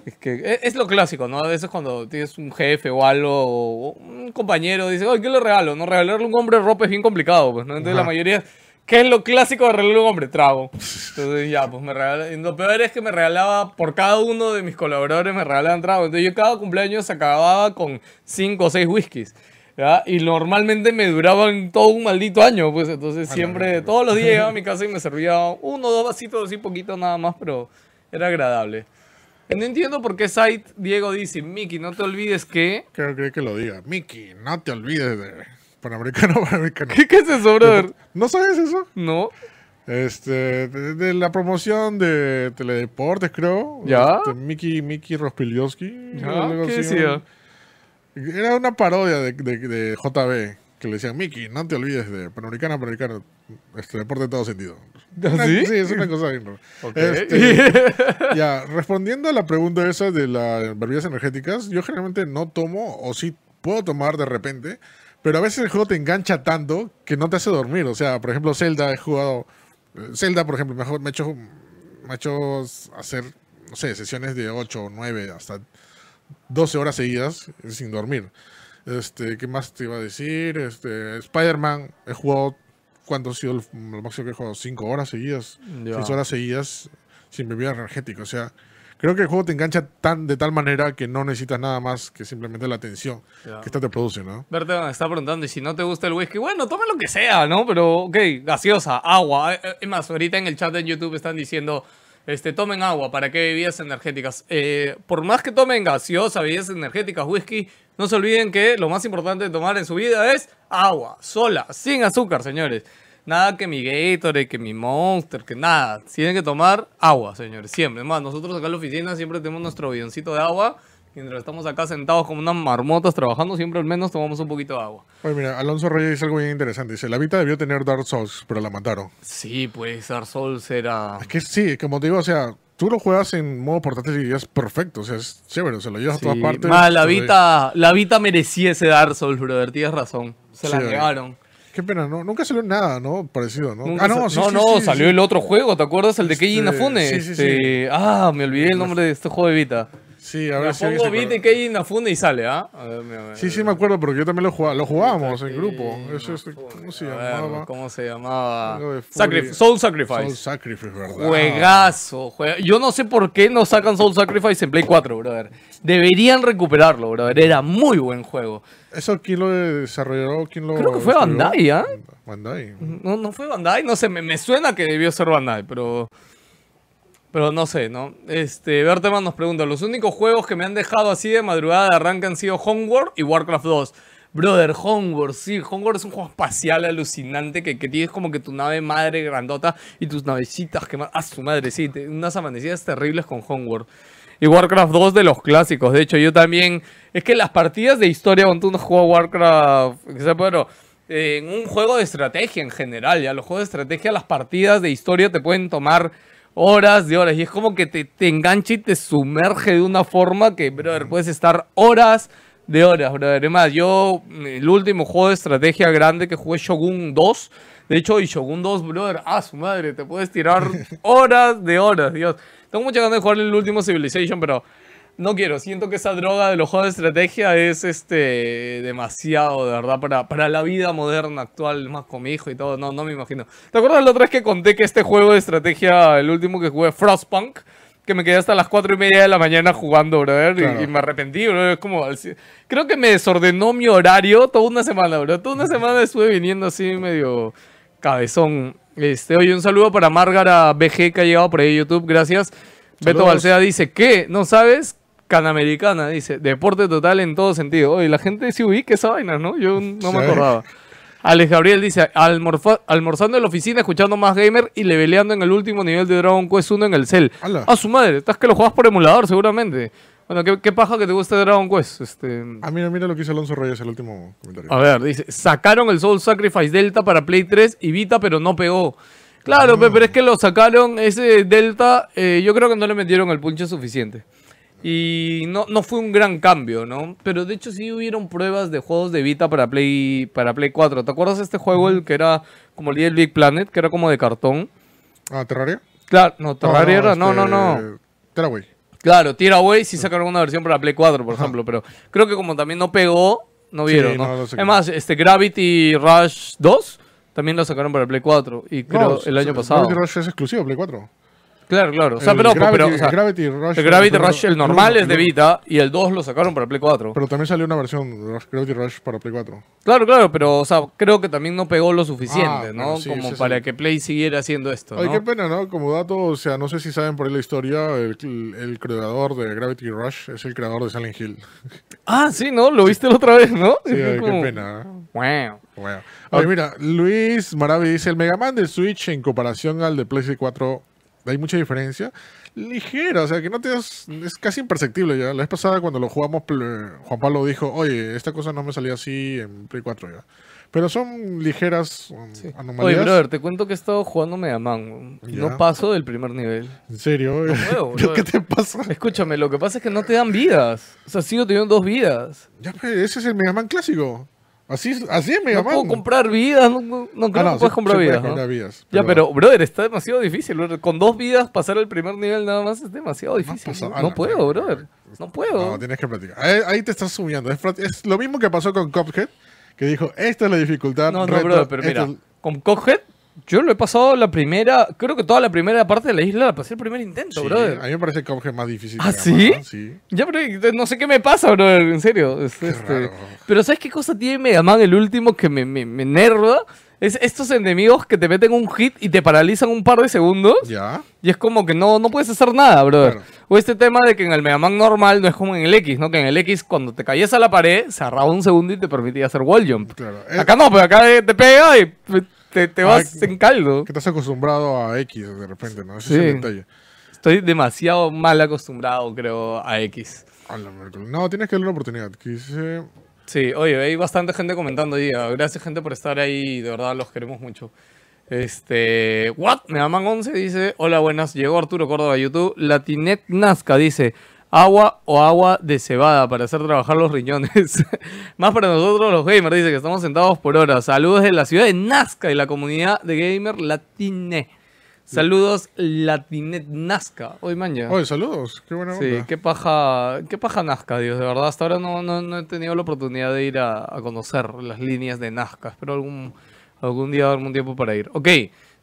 Speaker 1: Es que e- es, lo clásico, ¿no? A veces cuando tienes un jefe o algo, o un compañero, dice, oye, ¿qué le regalo? No, regalarle un hombre ropa es bien complicado, pues, ¿no? Entonces la mayoría, ¿qué es lo clásico de regalarle un hombre? Trago. Entonces ya, pues me regalaba, lo peor es que me regalaba, por cada uno de mis colaboradores me regalaban trago. Entonces yo cada cumpleaños acababa con cinco o seis whiskies. ¿ya? Y normalmente me duraban todo un maldito año, pues entonces siempre, todos los días llegaba a mi casa y me servía uno o dos vasitos así poquito nada más, pero era agradable. No entiendo por qué Site Diego dice, Mickey, no te olvides que...
Speaker 2: Creo, creo que lo diga. Mickey, no te olvides de Panamericano, Panamericano.
Speaker 1: ¿Qué, qué es eso, brother?
Speaker 2: ¿No sabes eso?
Speaker 1: No.
Speaker 2: Este, de, de la promoción de Teledeportes, creo.
Speaker 1: ¿Ya?
Speaker 2: Este, Mickey.
Speaker 1: Ah,
Speaker 2: algo
Speaker 1: ¿Qué decía?
Speaker 2: Era una parodia de, de, de JB que le decían, Mickey, no te olvides de Panamericana, Panamericano. Este deporte en todo sentido. Una-
Speaker 1: ¿Sí?
Speaker 2: Sí, es una cosa bien rara.
Speaker 1: Ok.
Speaker 2: Este, ya, respondiendo a la pregunta esa de las bebidas energéticas, yo generalmente no tomo, o sí puedo tomar de repente, pero a veces el juego te engancha tanto que no te hace dormir. O sea, por ejemplo, Zelda, he jugado. eh, Zelda, por ejemplo, mejor me ha hecho, me ha hecho hacer, no sé, sesiones de 8 o 9 hasta 12 horas seguidas sin dormir. Este, ¿qué más te iba a decir? Este, Spider-Man, he jugado, ¿cuánto ha sido el, lo máximo que he jugado? 5 horas seguidas,
Speaker 1: Ya.
Speaker 2: 6 horas seguidas sin bebida energética. O sea, creo que el juego te engancha tan, de tal manera que no necesitas nada más que simplemente la atención
Speaker 1: Ya.
Speaker 2: que esta te produce, ¿no?
Speaker 1: Verte me está preguntando, y si no te gusta el whisky, bueno, tome lo que sea, ¿no? Pero, ok, gaseosa, agua. Eh, eh, Es más, ahorita en el chat de YouTube están diciendo, este, tomen agua, ¿para qué bebidas energéticas? Eh, por más que tomen gaseosa, bebidas energéticas, whisky, no se olviden que lo más importante de tomar en su vida es agua, sola, sin azúcar, señores. Nada que mi Gatorade, que mi Monster, que nada. Tienen que tomar agua, señores, siempre. Es más, nosotros acá en la oficina siempre tenemos nuestro bidoncito de agua. Mientras estamos acá sentados como unas marmotas trabajando, siempre al menos tomamos un poquito de agua.
Speaker 2: Oye, mira, Alonso Reyes dice algo bien interesante. Dice, la Vita debió tener Dark Souls, pero la mataron.
Speaker 1: Sí, pues Dark Souls era...
Speaker 2: Es que sí, como te digo, o sea, tú lo juegas en modo portátil y es perfecto. O sea, es chévere, o sea, lo llevas a todas partes.
Speaker 1: La
Speaker 2: se
Speaker 1: Vita, la Vita merecía ese Dark Souls, brother. Tienes razón. Se la negaron.
Speaker 2: Qué pena, ¿no? Nunca salió nada, ¿no? Parecido, ¿no?
Speaker 1: Nunca
Speaker 2: ah, no, sí,
Speaker 1: no, no, salió el otro juego, ¿te acuerdas? El de Keiji
Speaker 2: Este,
Speaker 1: Inafune.
Speaker 2: sí, sí,
Speaker 1: este, Ah, me olvidé el nombre de este juego de Vita.
Speaker 2: Sí, a ver si
Speaker 1: pongo Vita y Inafune y sale, ¿ah? A ver, mira, mira,
Speaker 2: Sí, sí, me acuerdo, porque yo también lo jugaba. Lo jugábamos en grupo. Eso es. ¿Cómo se
Speaker 1: A ver,
Speaker 2: llamaba?
Speaker 1: ¿Cómo se llamaba? Sacrif-. Soul Sacrifice.
Speaker 2: Soul Sacrifice, ¿verdad?
Speaker 1: Juegazo, jue- Yo no sé por qué no sacan Soul Sacrifice en Play 4, brother. Deberían recuperarlo, brother. Era muy buen juego.
Speaker 2: ¿Eso quién lo desarrolló? ¿Quién lo
Speaker 1: Creo que fue
Speaker 2: desarrolló?
Speaker 1: Bandai, ¿ah?
Speaker 2: Bandai.
Speaker 1: No, no fue Bandai, no sé, me, me suena que debió ser Bandai, pero. Pero no sé, ¿no? Este, Berteman nos pregunta: Los únicos juegos que me han dejado así de madrugada de arranque han sido Homeworld y Warcraft 2. Brother, Homeworld, sí, Homeworld es un juego espacial alucinante que, que tienes como que tu nave madre grandota y tus navecitas que. ¡Ah, su madre! Sí, unas amanecidas terribles con Homeworld. Y Warcraft 2 de los clásicos. De hecho, yo también. Es que las partidas de historia, cuando tú no juegas Warcraft. pero eh, en un juego de estrategia en general, ya los juegos de estrategia, las partidas de historia te pueden tomar horas de horas. Y es como que te, te engancha y te sumerge de una forma que, brother, puedes estar horas de horas, brother. Además, yo, el último juego de estrategia grande que jugué, Shogun 2. De hecho, y Shogun 2, brother, ah, su madre, te puedes tirar horas de horas, Dios. Tengo mucha ganas de jugar el último Civilization, pero no quiero. Siento que esa droga de los juegos de estrategia es este demasiado, de verdad, para, para la vida moderna actual, más con mi hijo y todo. No, no me imagino. ¿Te acuerdas la otra vez que conté que este juego de estrategia, el último que jugué, Frostpunk? Que me quedé hasta las 4 y media de la mañana jugando, brother, y-
Speaker 2: Claro.
Speaker 1: y, me arrepentí, brother. Es como, creo que me desordenó mi horario toda una semana, bro. Toda una semana estuve viniendo así medio cabezón. Este, oye, un saludo para Márgara BG que ha llegado por ahí YouTube, gracias. Beto
Speaker 2: Saludos.
Speaker 1: Balcea dice, ¿qué? ¿No sabes? Canamericana, dice, deporte total en todo sentido. Oye, la gente sí ubica esa vaina, ¿no? Yo no me acordaba. Alex Gabriel dice, "Almorfa- almorzando en la oficina, escuchando más gamer y leveleando en el último nivel de Dragon Quest 1 en el cel.
Speaker 2: Ala.
Speaker 1: A su madre, estás que lo juegas por emulador seguramente. Bueno, ¿qué, qué paja que te guste Dragon Quest? Este...
Speaker 2: Ah, mira, mira lo que hizo Alonso Reyes, el último comentario.
Speaker 1: A ver, dice, sacaron el Soul Sacrifice Delta para Play 3 y Vita, pero no pegó. Claro, pe- pero es que lo sacaron, ese Delta, eh, yo creo que no le metieron el punche suficiente. Y no, no fue un gran cambio, ¿no? Pero de hecho sí hubieron pruebas de juegos de Vita para Play, para Play 4. ¿Te acuerdas de este juego, el que era como el Big Planet, que era como de cartón?
Speaker 2: Ah, ¿Terraria?
Speaker 1: Claro, no, Terraria era, no, no,
Speaker 2: este,
Speaker 1: no.
Speaker 2: Tearaway.
Speaker 1: Claro, Tearaway sí sacaron una versión para Play 4, por ejemplo, pero creo que como también no pegó, no vieron,
Speaker 2: no,
Speaker 1: ¿no?
Speaker 2: no sé
Speaker 1: es
Speaker 2: qué.
Speaker 1: más, este Gravity Rush 2 también lo sacaron para Play 4 y creo
Speaker 2: No,
Speaker 1: el año pasado.
Speaker 2: Gravity Rush es exclusivo, Play 4.
Speaker 1: Claro, claro. O sea,
Speaker 2: El
Speaker 1: pero,
Speaker 2: Gravity,
Speaker 1: pero, o sea,
Speaker 2: el Gravity Rush.
Speaker 1: el Gravity
Speaker 2: pero-
Speaker 1: Rush, el
Speaker 2: pero-
Speaker 1: normal es de Vita y el 2 lo sacaron para Play 4.
Speaker 2: Pero también salió una versión Rush- Gravity Rush para Play 4.
Speaker 1: Claro, claro, pero o sea, creo que también no pegó lo suficiente,
Speaker 2: Ah,
Speaker 1: ¿no?
Speaker 2: bueno, sí,
Speaker 1: Como
Speaker 2: sí, sí.
Speaker 1: para que Play siguiera haciendo esto,
Speaker 2: Ay,
Speaker 1: ¿no?
Speaker 2: qué pena, ¿no? Como dato, o sea, no sé si saben por ahí la historia, el, el creador de Gravity Rush es el creador de Silent Hill.
Speaker 1: Ah, sí, ¿no? Lo viste la otra vez, ¿no?
Speaker 2: Sí, ay,
Speaker 1: como,
Speaker 2: qué pena.
Speaker 1: "Wow".
Speaker 2: Bueno. Oye, mira, Luis Maravi dice, el Mega Man de Switch en comparación al de PlayStation 4, ¿hay mucha diferencia? Ligera, o sea, que no te das, es casi imperceptible ya. La vez pasada cuando lo jugamos, Juan Pablo dijo, oye, esta cosa no me salía así en Play 4 ya. Pero son ligeras
Speaker 1: Oye,
Speaker 2: anomalías.
Speaker 1: brother, te cuento que he estado jugando Mega Man.
Speaker 2: Ya.
Speaker 1: No paso del primer nivel.
Speaker 2: ¿En serio?
Speaker 1: puedo,
Speaker 2: ¿Qué te pasa?
Speaker 1: Escúchame, lo que pasa es que no te dan vidas. O sea, sigo teniendo dos vidas.
Speaker 2: Ya, pues, ese es el Mega Man clásico. Así, es- así es Mega
Speaker 1: No
Speaker 2: Man.
Speaker 1: puedo comprar vidas, no, no, no creo
Speaker 2: Ah, no,
Speaker 1: que puedas
Speaker 2: sí-
Speaker 1: comprar vidas.
Speaker 2: puedes
Speaker 1: ¿no?
Speaker 2: comprar vidas,
Speaker 1: Ya, pero, brother, está demasiado difícil. brother. Con dos vidas pasar el primer nivel nada más es demasiado difícil.
Speaker 2: pasado-
Speaker 1: No, No
Speaker 2: no,
Speaker 1: puedo,
Speaker 2: no,
Speaker 1: brother. No puedo.
Speaker 2: No, tienes que practicar. Ahí, ahí te estás subiendo. Es, lo mismo que pasó con Cuphead, que dijo, esta es la dificultad.
Speaker 1: No, no,
Speaker 2: reto,
Speaker 1: brother, pero mira, con Coghead, yo lo he pasado la primera, creo que toda la primera parte de la isla la pasé el primer intento,
Speaker 2: Sí,
Speaker 1: brother.
Speaker 2: a mí me parece Cuphead más difícil.
Speaker 1: ¿Ah,
Speaker 2: que
Speaker 1: sí?
Speaker 2: Sí.
Speaker 1: Ya, pero no sé qué me pasa, brother, en serio. Es, este,
Speaker 2: raro.
Speaker 1: Pero ¿sabes qué cosa tiene Mega Man el último que me, me, me enerva? Es estos enemigos que te meten un hit y te paralizan un par de segundos.
Speaker 2: Ya.
Speaker 1: Y es como que no, no puedes hacer nada, brother.
Speaker 2: Claro.
Speaker 1: O este tema de que en el Mega Man normal no es como en el X, ¿no? Que en el X cuando te caías a la pared, cerraba un segundo y te permitía hacer wall jump.
Speaker 2: Claro.
Speaker 1: Acá no, pero acá te pega y te, te
Speaker 2: Ah,
Speaker 1: vas
Speaker 2: que-
Speaker 1: en caldo.
Speaker 2: Que estás acostumbrado a X de repente, ¿no? Ese
Speaker 1: Sí.
Speaker 2: es el detalle.
Speaker 1: Estoy demasiado mal acostumbrado, creo, a X.
Speaker 2: No, tienes que darle una oportunidad. Quise...
Speaker 1: Sí, oye, hay bastante gente comentando hoy día. Gracias, gente, por estar ahí. De verdad, los queremos mucho. Este. ¿What? Me aman 11 dice: Hola, buenas. Llegó Arturo Córdoba a YouTube. Latinet Nazca dice: Agua o agua de cebada para hacer trabajar los riñones. Más para nosotros, los gamers. Dice que estamos sentados por horas. Saludos de la ciudad de Nazca y la comunidad de gamer Latine. Saludos, Latinet Nazca. Hoy mañana.
Speaker 2: Oye, saludos. Qué buena
Speaker 1: Sí,
Speaker 2: onda.
Speaker 1: qué paja, qué paja Nazca, Dios, de verdad. Hasta ahora no, no, no he tenido la oportunidad de ir a, a conocer las líneas de Nazca. Espero algún, algún día darme un tiempo para ir. Ok,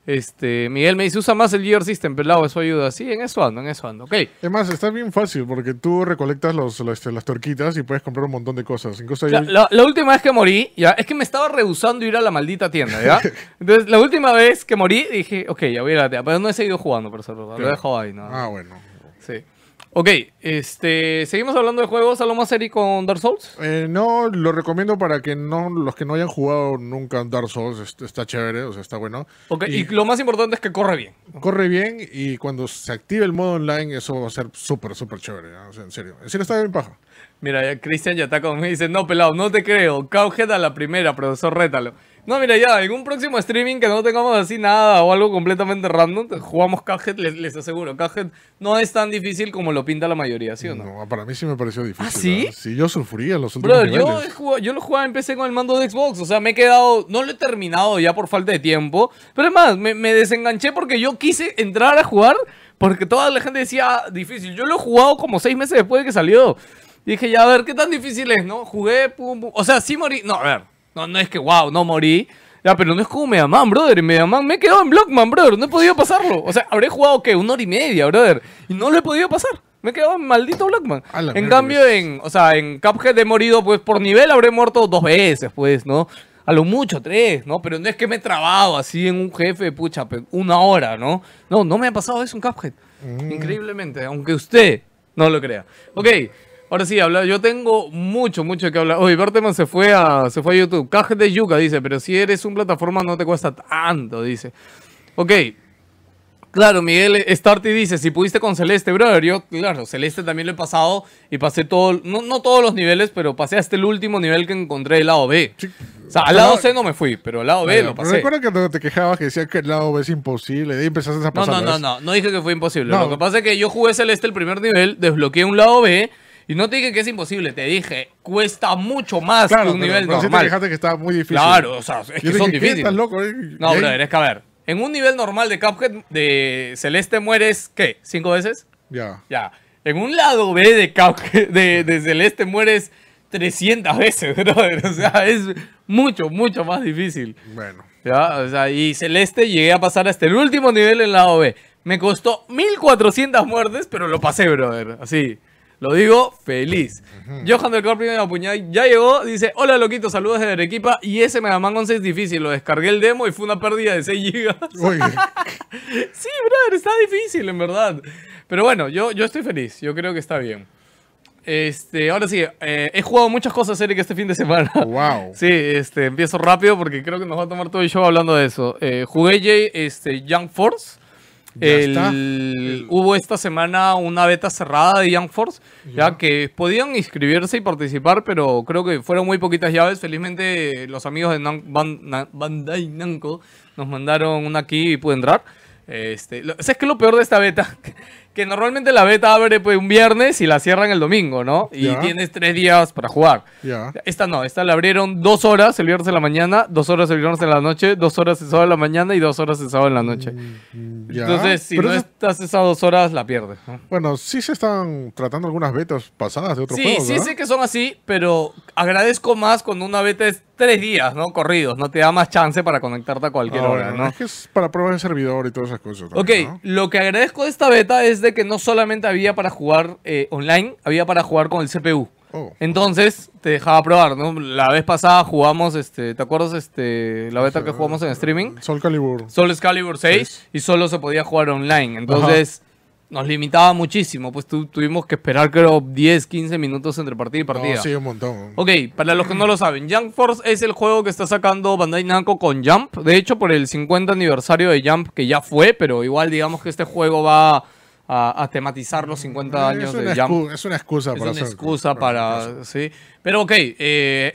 Speaker 1: este, Miguel me dice, usa más el Gear System, pelado, eso ayuda. Sí, en eso ando, en eso ando. Ok,
Speaker 2: Es más, está bien fácil porque tú recolectas los, los- este, las torquitas y puedes comprar un montón de cosas. Incluso
Speaker 1: la,
Speaker 2: hay-
Speaker 1: la- la última vez que morí, ya, es que me estaba rehusando ir a la maldita tienda, ¿ya? Entonces, la última vez que morí, dije, ok, ya voy a ir a la tienda, pero no he seguido jugando, por eso, lo he dejado ahí, ¿no?
Speaker 2: Ah, bueno.
Speaker 1: Sí. Ok, este, seguimos hablando de juegos, algo más serio con Dark Souls.
Speaker 2: Eh, no, lo recomiendo para que no los que no hayan jugado nunca Dark Souls. est- Está chévere, o sea, está bueno.
Speaker 1: Ok, y,
Speaker 2: Y-
Speaker 1: lo más importante es que corre bien.
Speaker 2: Corre bien y cuando se active el modo online, eso va a ser súper, súper chévere. ¿no? O sea, en serio. En serio está bien paja.
Speaker 1: Mira, Cristian ya está conmigo y dice, no, pelado, no te creo. Cowhead a la primera, profesor, rétalo. No, mira, ya, un próximo streaming que no tengamos así nada o algo completamente random, jugamos Cowhead, les, les aseguro. Cowhead no es tan difícil como lo pinta la mayoría, ¿sí o no?
Speaker 2: No, para mí sí me pareció difícil.
Speaker 1: ¿Ah, sí?
Speaker 2: ¿verdad? Sí, yo sufría en los últimos
Speaker 1: Brother, yo,
Speaker 2: niveles.
Speaker 1: jugado- yo lo jugaba en PC con el mando de Xbox, o sea, me he quedado, no lo he terminado ya por falta de tiempo, pero es más, me, me desenganché porque yo quise entrar a jugar porque toda la gente decía "Ah, difícil. Yo lo he jugado como seis meses después de que salió. Y dije, ya, a ver, ¿qué tan difícil es, no? Jugué, pum, pum. O sea, sí morí. No, a ver, no, no es que, wow, no morí. Ya, pero no es como Mega Man, brother. Mega Man me he quedado en Blockman, brother. No he podido pasarlo. O sea, habré jugado, ¿qué? Una hora y media, brother. Y no lo he podido pasar. Me he quedado en maldito
Speaker 2: la
Speaker 1: En
Speaker 2: mierda,
Speaker 1: cambio,
Speaker 2: pues.
Speaker 1: en, o sea, en Cuphead he morido, pues por nivel habré muerto dos veces, pues, ¿no? A lo mucho tres, ¿no? Pero no es que me he trabado así en un jefe, pucha, una hora, ¿no? No, no me ha pasado eso en Cuphead.
Speaker 2: Mm.
Speaker 1: Increíblemente, aunque usted no lo crea. Ok, ahora sí, habla, yo tengo mucho, mucho que hablar. Oye, Berteman se fue a, se fue a YouTube. Cuphead de Yuka, dice, pero si eres un plataforma no te cuesta tanto, dice. Ok, Claro, Miguel Starty dice, si pudiste con Celeste, brother, yo, claro, Celeste también lo he pasado y pasé todo, no, no todos los niveles, pero pasé hasta el último nivel que encontré del lado B.
Speaker 2: Sí.
Speaker 1: O sea, al lado C no me fui, pero al lado B lo
Speaker 2: pero
Speaker 1: pasé.
Speaker 2: Recuerda que te- te quejabas que decía que el lado B es imposible. Ahí empezaste a
Speaker 1: No,
Speaker 2: pasar.
Speaker 1: no, no, no, no dije que fue imposible.
Speaker 2: No.
Speaker 1: Lo que pasa es que yo jugué Celeste el primer nivel, desbloqueé un lado B y no te dije que es imposible, te dije, cuesta mucho más
Speaker 2: Claro,
Speaker 1: que un
Speaker 2: pero-
Speaker 1: nivel
Speaker 2: pero sí te
Speaker 1: normal.
Speaker 2: que estaba muy difícil.
Speaker 1: Claro, o sea, es
Speaker 2: Yo
Speaker 1: que
Speaker 2: dije,
Speaker 1: son difíciles.
Speaker 2: ¿Estás loco? eh?
Speaker 1: No,
Speaker 2: Y
Speaker 1: brother, es que a ver, en un nivel normal de Cuphead de Celeste mueres, ¿qué? ¿Cinco veces?
Speaker 2: Ya.
Speaker 1: Ya. En un lado B de, Cuphead- de, de Celeste mueres 300 veces, brother. O sea, es mucho, mucho más difícil.
Speaker 2: Bueno.
Speaker 1: ¿Ya? O sea, y Celeste llegué a pasar hasta el último nivel en lado B. Me costó 1400 muertes, pero lo pasé, brother. Así. Lo digo feliz. Johan del Corpio de la Puñada ya llegó. Dice: Hola, loquito, saludos desde Arequipa. Y ese Mega Man 11 es difícil. Lo descargué el demo y fue una pérdida de 6 GB. Sí, brother, está difícil, en verdad. Pero bueno, yo, yo estoy feliz. Yo creo que está bien. Este, ahora sí, eh, he jugado muchas cosas, Eric, este fin de semana.
Speaker 2: wow.
Speaker 1: Sí, este, empiezo rápido porque creo que nos va a tomar todo el show hablando de eso. Eh, jugué este, Young Force.
Speaker 2: Ya
Speaker 1: El-. Hubo esta semana una beta cerrada de Young Force, ya. que podían inscribirse y participar, pero creo que fueron muy poquitas llaves. Felizmente los amigos de Nam- Ban- Na- Bandai Namco nos mandaron una key y pude entrar. Este, lo- ¿Sabes qué es lo peor de esta beta? Que normalmente la beta abre pues, un viernes y la cierran el domingo, ¿no? Y tienes tres días para jugar. Esta no, esta la abrieron dos horas el viernes en la mañana, dos horas el viernes en la noche, dos horas el sábado en la mañana y dos horas el sábado en la noche.
Speaker 2: Mm, ya.
Speaker 1: Entonces, si
Speaker 2: Pero
Speaker 1: no
Speaker 2: eso-
Speaker 1: estás esas dos horas, la pierdes. ¿no?
Speaker 2: Bueno, sí se están tratando algunas betas pasadas de otros
Speaker 1: Sí,
Speaker 2: juegos,
Speaker 1: sí
Speaker 2: ¿verdad?
Speaker 1: sé que son así, pero agradezco más cuando una beta es tres días, ¿no? Corridos, no te da más chance para conectarte a cualquier
Speaker 2: Ah,
Speaker 1: hora, ¿no?
Speaker 2: Es que es para pruebas de servidor y todas esas cosas.
Speaker 1: Ok,
Speaker 2: también, ¿no?
Speaker 1: lo que agradezco de esta beta es de que no solamente había para jugar eh, online, había para jugar con el CPU.
Speaker 2: Oh,
Speaker 1: Entonces te dejaba probar, ¿no? La vez pasada jugamos, este, ¿te acuerdas este, la beta que jugamos en streaming?
Speaker 2: Soul Calibur.
Speaker 1: Solo Excalibur 6
Speaker 2: Seis.
Speaker 1: y solo se podía jugar online. Entonces nos limitaba muchísimo. Pues tu- tuvimos que esperar, creo, 10, 15 minutos entre partida y partida.
Speaker 2: No, sí, un montón.
Speaker 1: Ok, para los que no lo saben, Jump Force es el juego que está sacando Bandai Namco con Jump. De hecho, por el 50 aniversario de Jump, que ya fue, pero igual digamos que este juego va a, a tematizar los 50 años de Jump.
Speaker 2: es una excusa
Speaker 1: Es
Speaker 2: para
Speaker 1: una
Speaker 2: hacer-
Speaker 1: excusa
Speaker 2: para.
Speaker 1: Sí. Pero ok, eh,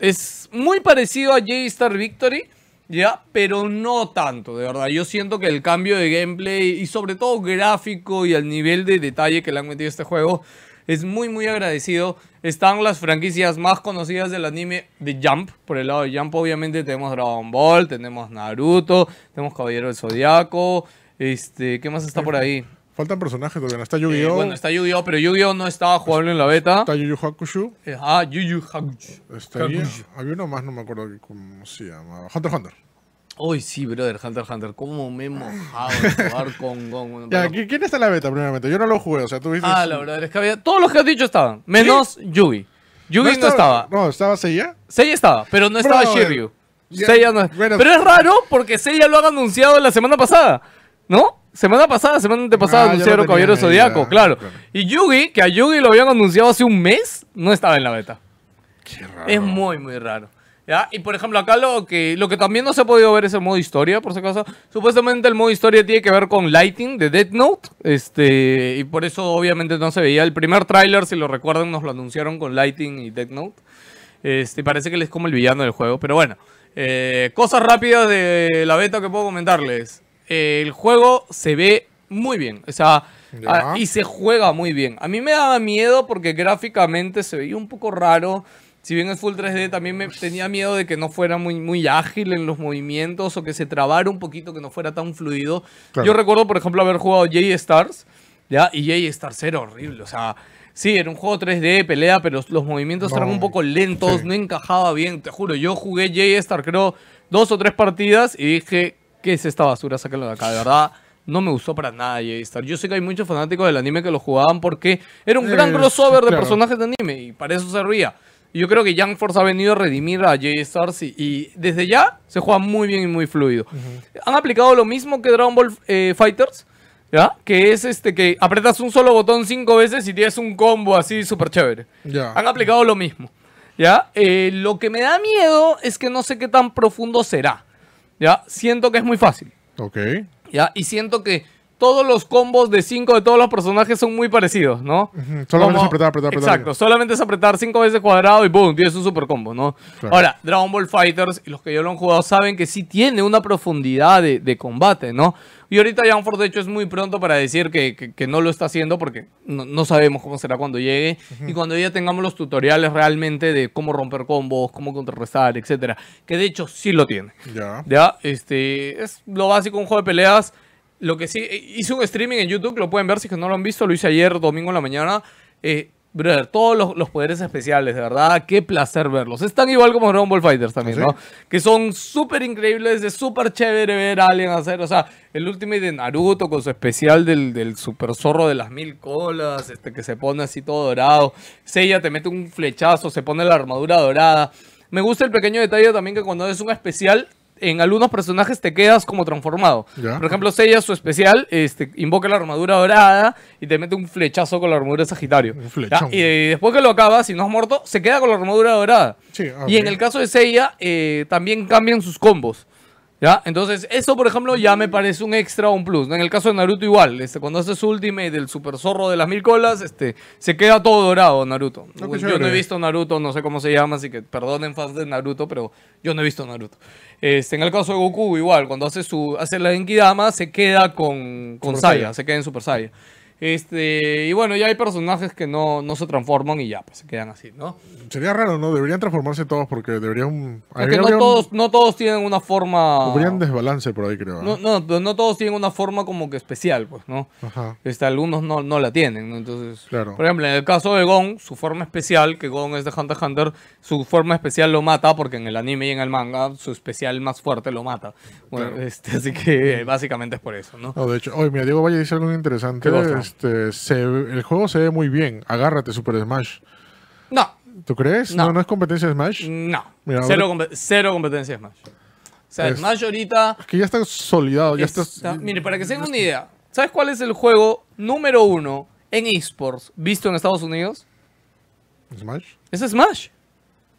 Speaker 1: es muy parecido a J-Star Victory, ¿ya? Pero no tanto, de verdad. Yo siento que el cambio de gameplay y sobre todo gráfico y al nivel de detalle que le han metido este juego es muy, muy agradecido. Están las franquicias más conocidas del anime de Jump. Por el lado de Jump, obviamente, tenemos Dragon Ball, tenemos Naruto, tenemos Caballero del Zodiaco. Este, ¿qué más está por ahí?
Speaker 2: Faltan personajes todavía. Está
Speaker 1: Eh,
Speaker 2: Yu-Gi-Oh!
Speaker 1: bueno, está Yu-Gi-Oh, pero Yu-Gi-Oh no estaba jugable en la beta.
Speaker 2: Está Yu Yu Hakusho.
Speaker 1: Eh, Ah, Yu Yu Hakusho.
Speaker 2: Está ahí.
Speaker 1: Hakusho.
Speaker 2: Había uno más, no me acuerdo cómo se llama. Hunter x Hunter.
Speaker 1: Uy, sí, brother, Hunter x Hunter. ¿Cómo me he mojado de jugar con Gon?
Speaker 2: Ya,
Speaker 1: pero-
Speaker 2: ¿qui- ¿quién está en la beta, primeramente? Yo no lo jugué, o sea, tú viste.
Speaker 1: Ah, la verdad es que había... Todos los que has dicho estaban, menos Yugi. Yugi no, estaba.
Speaker 2: No, estaba Seiya.
Speaker 1: Seiya estaba, pero no estaba. Shiryu.
Speaker 2: Ya,
Speaker 1: Seiya no-. Pero es raro porque Seiya lo han anunciado la semana pasada, ¿no? Semana pasada, semana antepasada
Speaker 2: Ah,
Speaker 1: anunciaron Caballero claro.
Speaker 2: claro.
Speaker 1: Y Yugi, que a Yugi lo habían anunciado hace un mes, no estaba en la beta.
Speaker 2: Qué raro.
Speaker 1: Es muy, muy raro. ¿Ya? Y por ejemplo, acá lo que, lo que también no se ha podido ver es el modo historia, por si acaso. Supuestamente el modo historia tiene que ver con Lighting de Death Note. Este, y por eso obviamente no se veía. El primer tráiler, si lo recuerdan, nos lo anunciaron con Lighting y Death Note. Este, parece que él es como el villano del juego. Pero bueno, eh, cosas rápidas de la beta que puedo comentarles. Eh, el juego se ve muy bien. O sea, y se juega muy bien. A mí me daba miedo porque gráficamente se veía un poco raro. Si bien es Full 3D, también me tenía miedo de que no fuera muy, muy ágil en los movimientos o que se trabara un poquito, que no fuera tan fluido.
Speaker 2: Claro.
Speaker 1: Yo recuerdo, por ejemplo, haber jugado J-Stars, ¿ya? Y J-Stars era horrible, o sea... Sí, era un juego 3D, pelea, pero los movimientos
Speaker 2: No,
Speaker 1: eran un poco lentos,
Speaker 2: sí.
Speaker 1: no encajaba bien, te juro. Yo jugué J-Star, creo, dos o tres partidas y dije, ¿qué es esta basura? Sáquenlo de acá, de verdad. No me gustó para nada J-Star. Yo sé que hay muchos fanáticos del anime que lo jugaban porque era un gran crossover de personajes de anime y para eso servía. Y yo creo que Young Force ha venido a redimir a J-Stars y, y desde ya se juega muy bien y muy fluido. Han aplicado lo mismo que Dragon Ball eh, Fighters, ¿ya? Que es este que apretas un solo botón cinco veces y tienes un combo así súper chévere. Han aplicado lo mismo. ¿Ya? Eh, lo que me da miedo es que no sé qué tan profundo será. ¿Ya? Siento que es muy fácil.
Speaker 2: Ok.
Speaker 1: ¿Ya? Y siento que todos los combos de 5 de todos los personajes son muy parecidos, ¿no?
Speaker 2: Solamente es apretar, apretar, apretar.
Speaker 1: Exacto, solamente es apretar 5 veces cuadrado y boom, tienes un super combo, ¿no?
Speaker 2: Claro.
Speaker 1: Ahora, Dragon Ball Fighters y los que ya lo han jugado saben que sí tiene una profundidad de, de combate, ¿no? Y ahorita Force, de hecho, es muy pronto para decir que, que- que no lo está haciendo porque no, no sabemos cómo será cuando llegue. Y cuando ya tengamos los tutoriales realmente de cómo romper combos, cómo contrarrestar, etcétera. Que de hecho sí lo tiene.
Speaker 2: Ya.
Speaker 1: Ya, este, es lo básico, un juego de peleas. Lo que sí, eh, hice un streaming en YouTube, lo pueden ver si es que no lo han visto, lo hice ayer, domingo en la mañana. Eh, brother, todos los, los poderes especiales, de verdad, qué placer verlos. Es tan igual como Dragon Ball Fighters también,
Speaker 2: ¿Ah, sí?
Speaker 1: ¿no? Que son súper increíbles, es súper chévere ver a alguien hacer, o sea, el Ultimate de Naruto con su especial del, del super zorro de las mil colas, este que se pone así todo dorado. Seiya te mete un flechazo, se pone la armadura dorada. Me gusta el pequeño detalle también que cuando es un especial, en algunos personajes te quedas como transformado.
Speaker 2: Ya.
Speaker 1: Por ejemplo, Seiya, su especial, este, invoca la armadura dorada y te mete un flechazo con la armadura de Sagitario.
Speaker 2: Un flechón.
Speaker 1: Y después que lo acabas, si no has muerto, se queda con la armadura dorada.
Speaker 2: Sí, ah,
Speaker 1: Y en el caso de Seiya, eh, también cambian sus combos. ¿Ya? Entonces, eso, por ejemplo, ya me parece un extra o un plus. ¿no? En el caso de Naruto, igual. Este, cuando hace su ultimate del super zorro de las mil colas, este, se queda todo dorado, Naruto.
Speaker 2: Ah, qué
Speaker 1: yo no he visto Naruto, no sé cómo se llama, así que perdonen fans de Naruto, pero yo no he visto Naruto. Este, en el caso de Goku, igual, cuando hace su hace la Genkidama, se queda con, con
Speaker 2: Super
Speaker 1: Saiya, se queda en Super Saiyan. Este, y bueno, ya hay personajes que no, no se transforman y ya, pues se quedan así, ¿no?
Speaker 2: Sería raro, ¿no? Deberían transformarse todos porque deberían.
Speaker 1: Porque no
Speaker 2: habría un-
Speaker 1: todos, no todos tienen una forma.
Speaker 2: Habría un desbalance por ahí, creo.
Speaker 1: No,
Speaker 2: ¿no?
Speaker 1: no, todos tienen una forma como que especial, pues, ¿no?
Speaker 2: Ajá.
Speaker 1: Este, algunos no, no la tienen, ¿no? Entonces,
Speaker 2: Claro.
Speaker 1: por ejemplo, en el caso de Gon, su forma especial, que Gon es de Hunter x Hunter, su forma especial lo mata, porque en el anime y en el manga, su especial más fuerte lo mata. Bueno,
Speaker 2: Claro.
Speaker 1: este, así que eh, básicamente es por eso, ¿no?
Speaker 2: No, de hecho, oye, mira, Diego Valle dice algo interesante. Este, se el juego se ve muy bien. Agárrate, Super Smash.
Speaker 1: No,
Speaker 2: ¿Tú crees?
Speaker 1: No.
Speaker 2: No, no, es competencia de Smash.
Speaker 1: no.
Speaker 2: Mira,
Speaker 1: cero, cero competencia de Smash. O sea,
Speaker 2: Es-
Speaker 1: Smash ahorita...
Speaker 2: Es que ya está solidado, ya
Speaker 1: está- mire, para que se den una idea, ¿Sabes cuál es el juego número uno en esports visto en Estados Unidos?
Speaker 2: ¿Smash?
Speaker 1: Es Smash.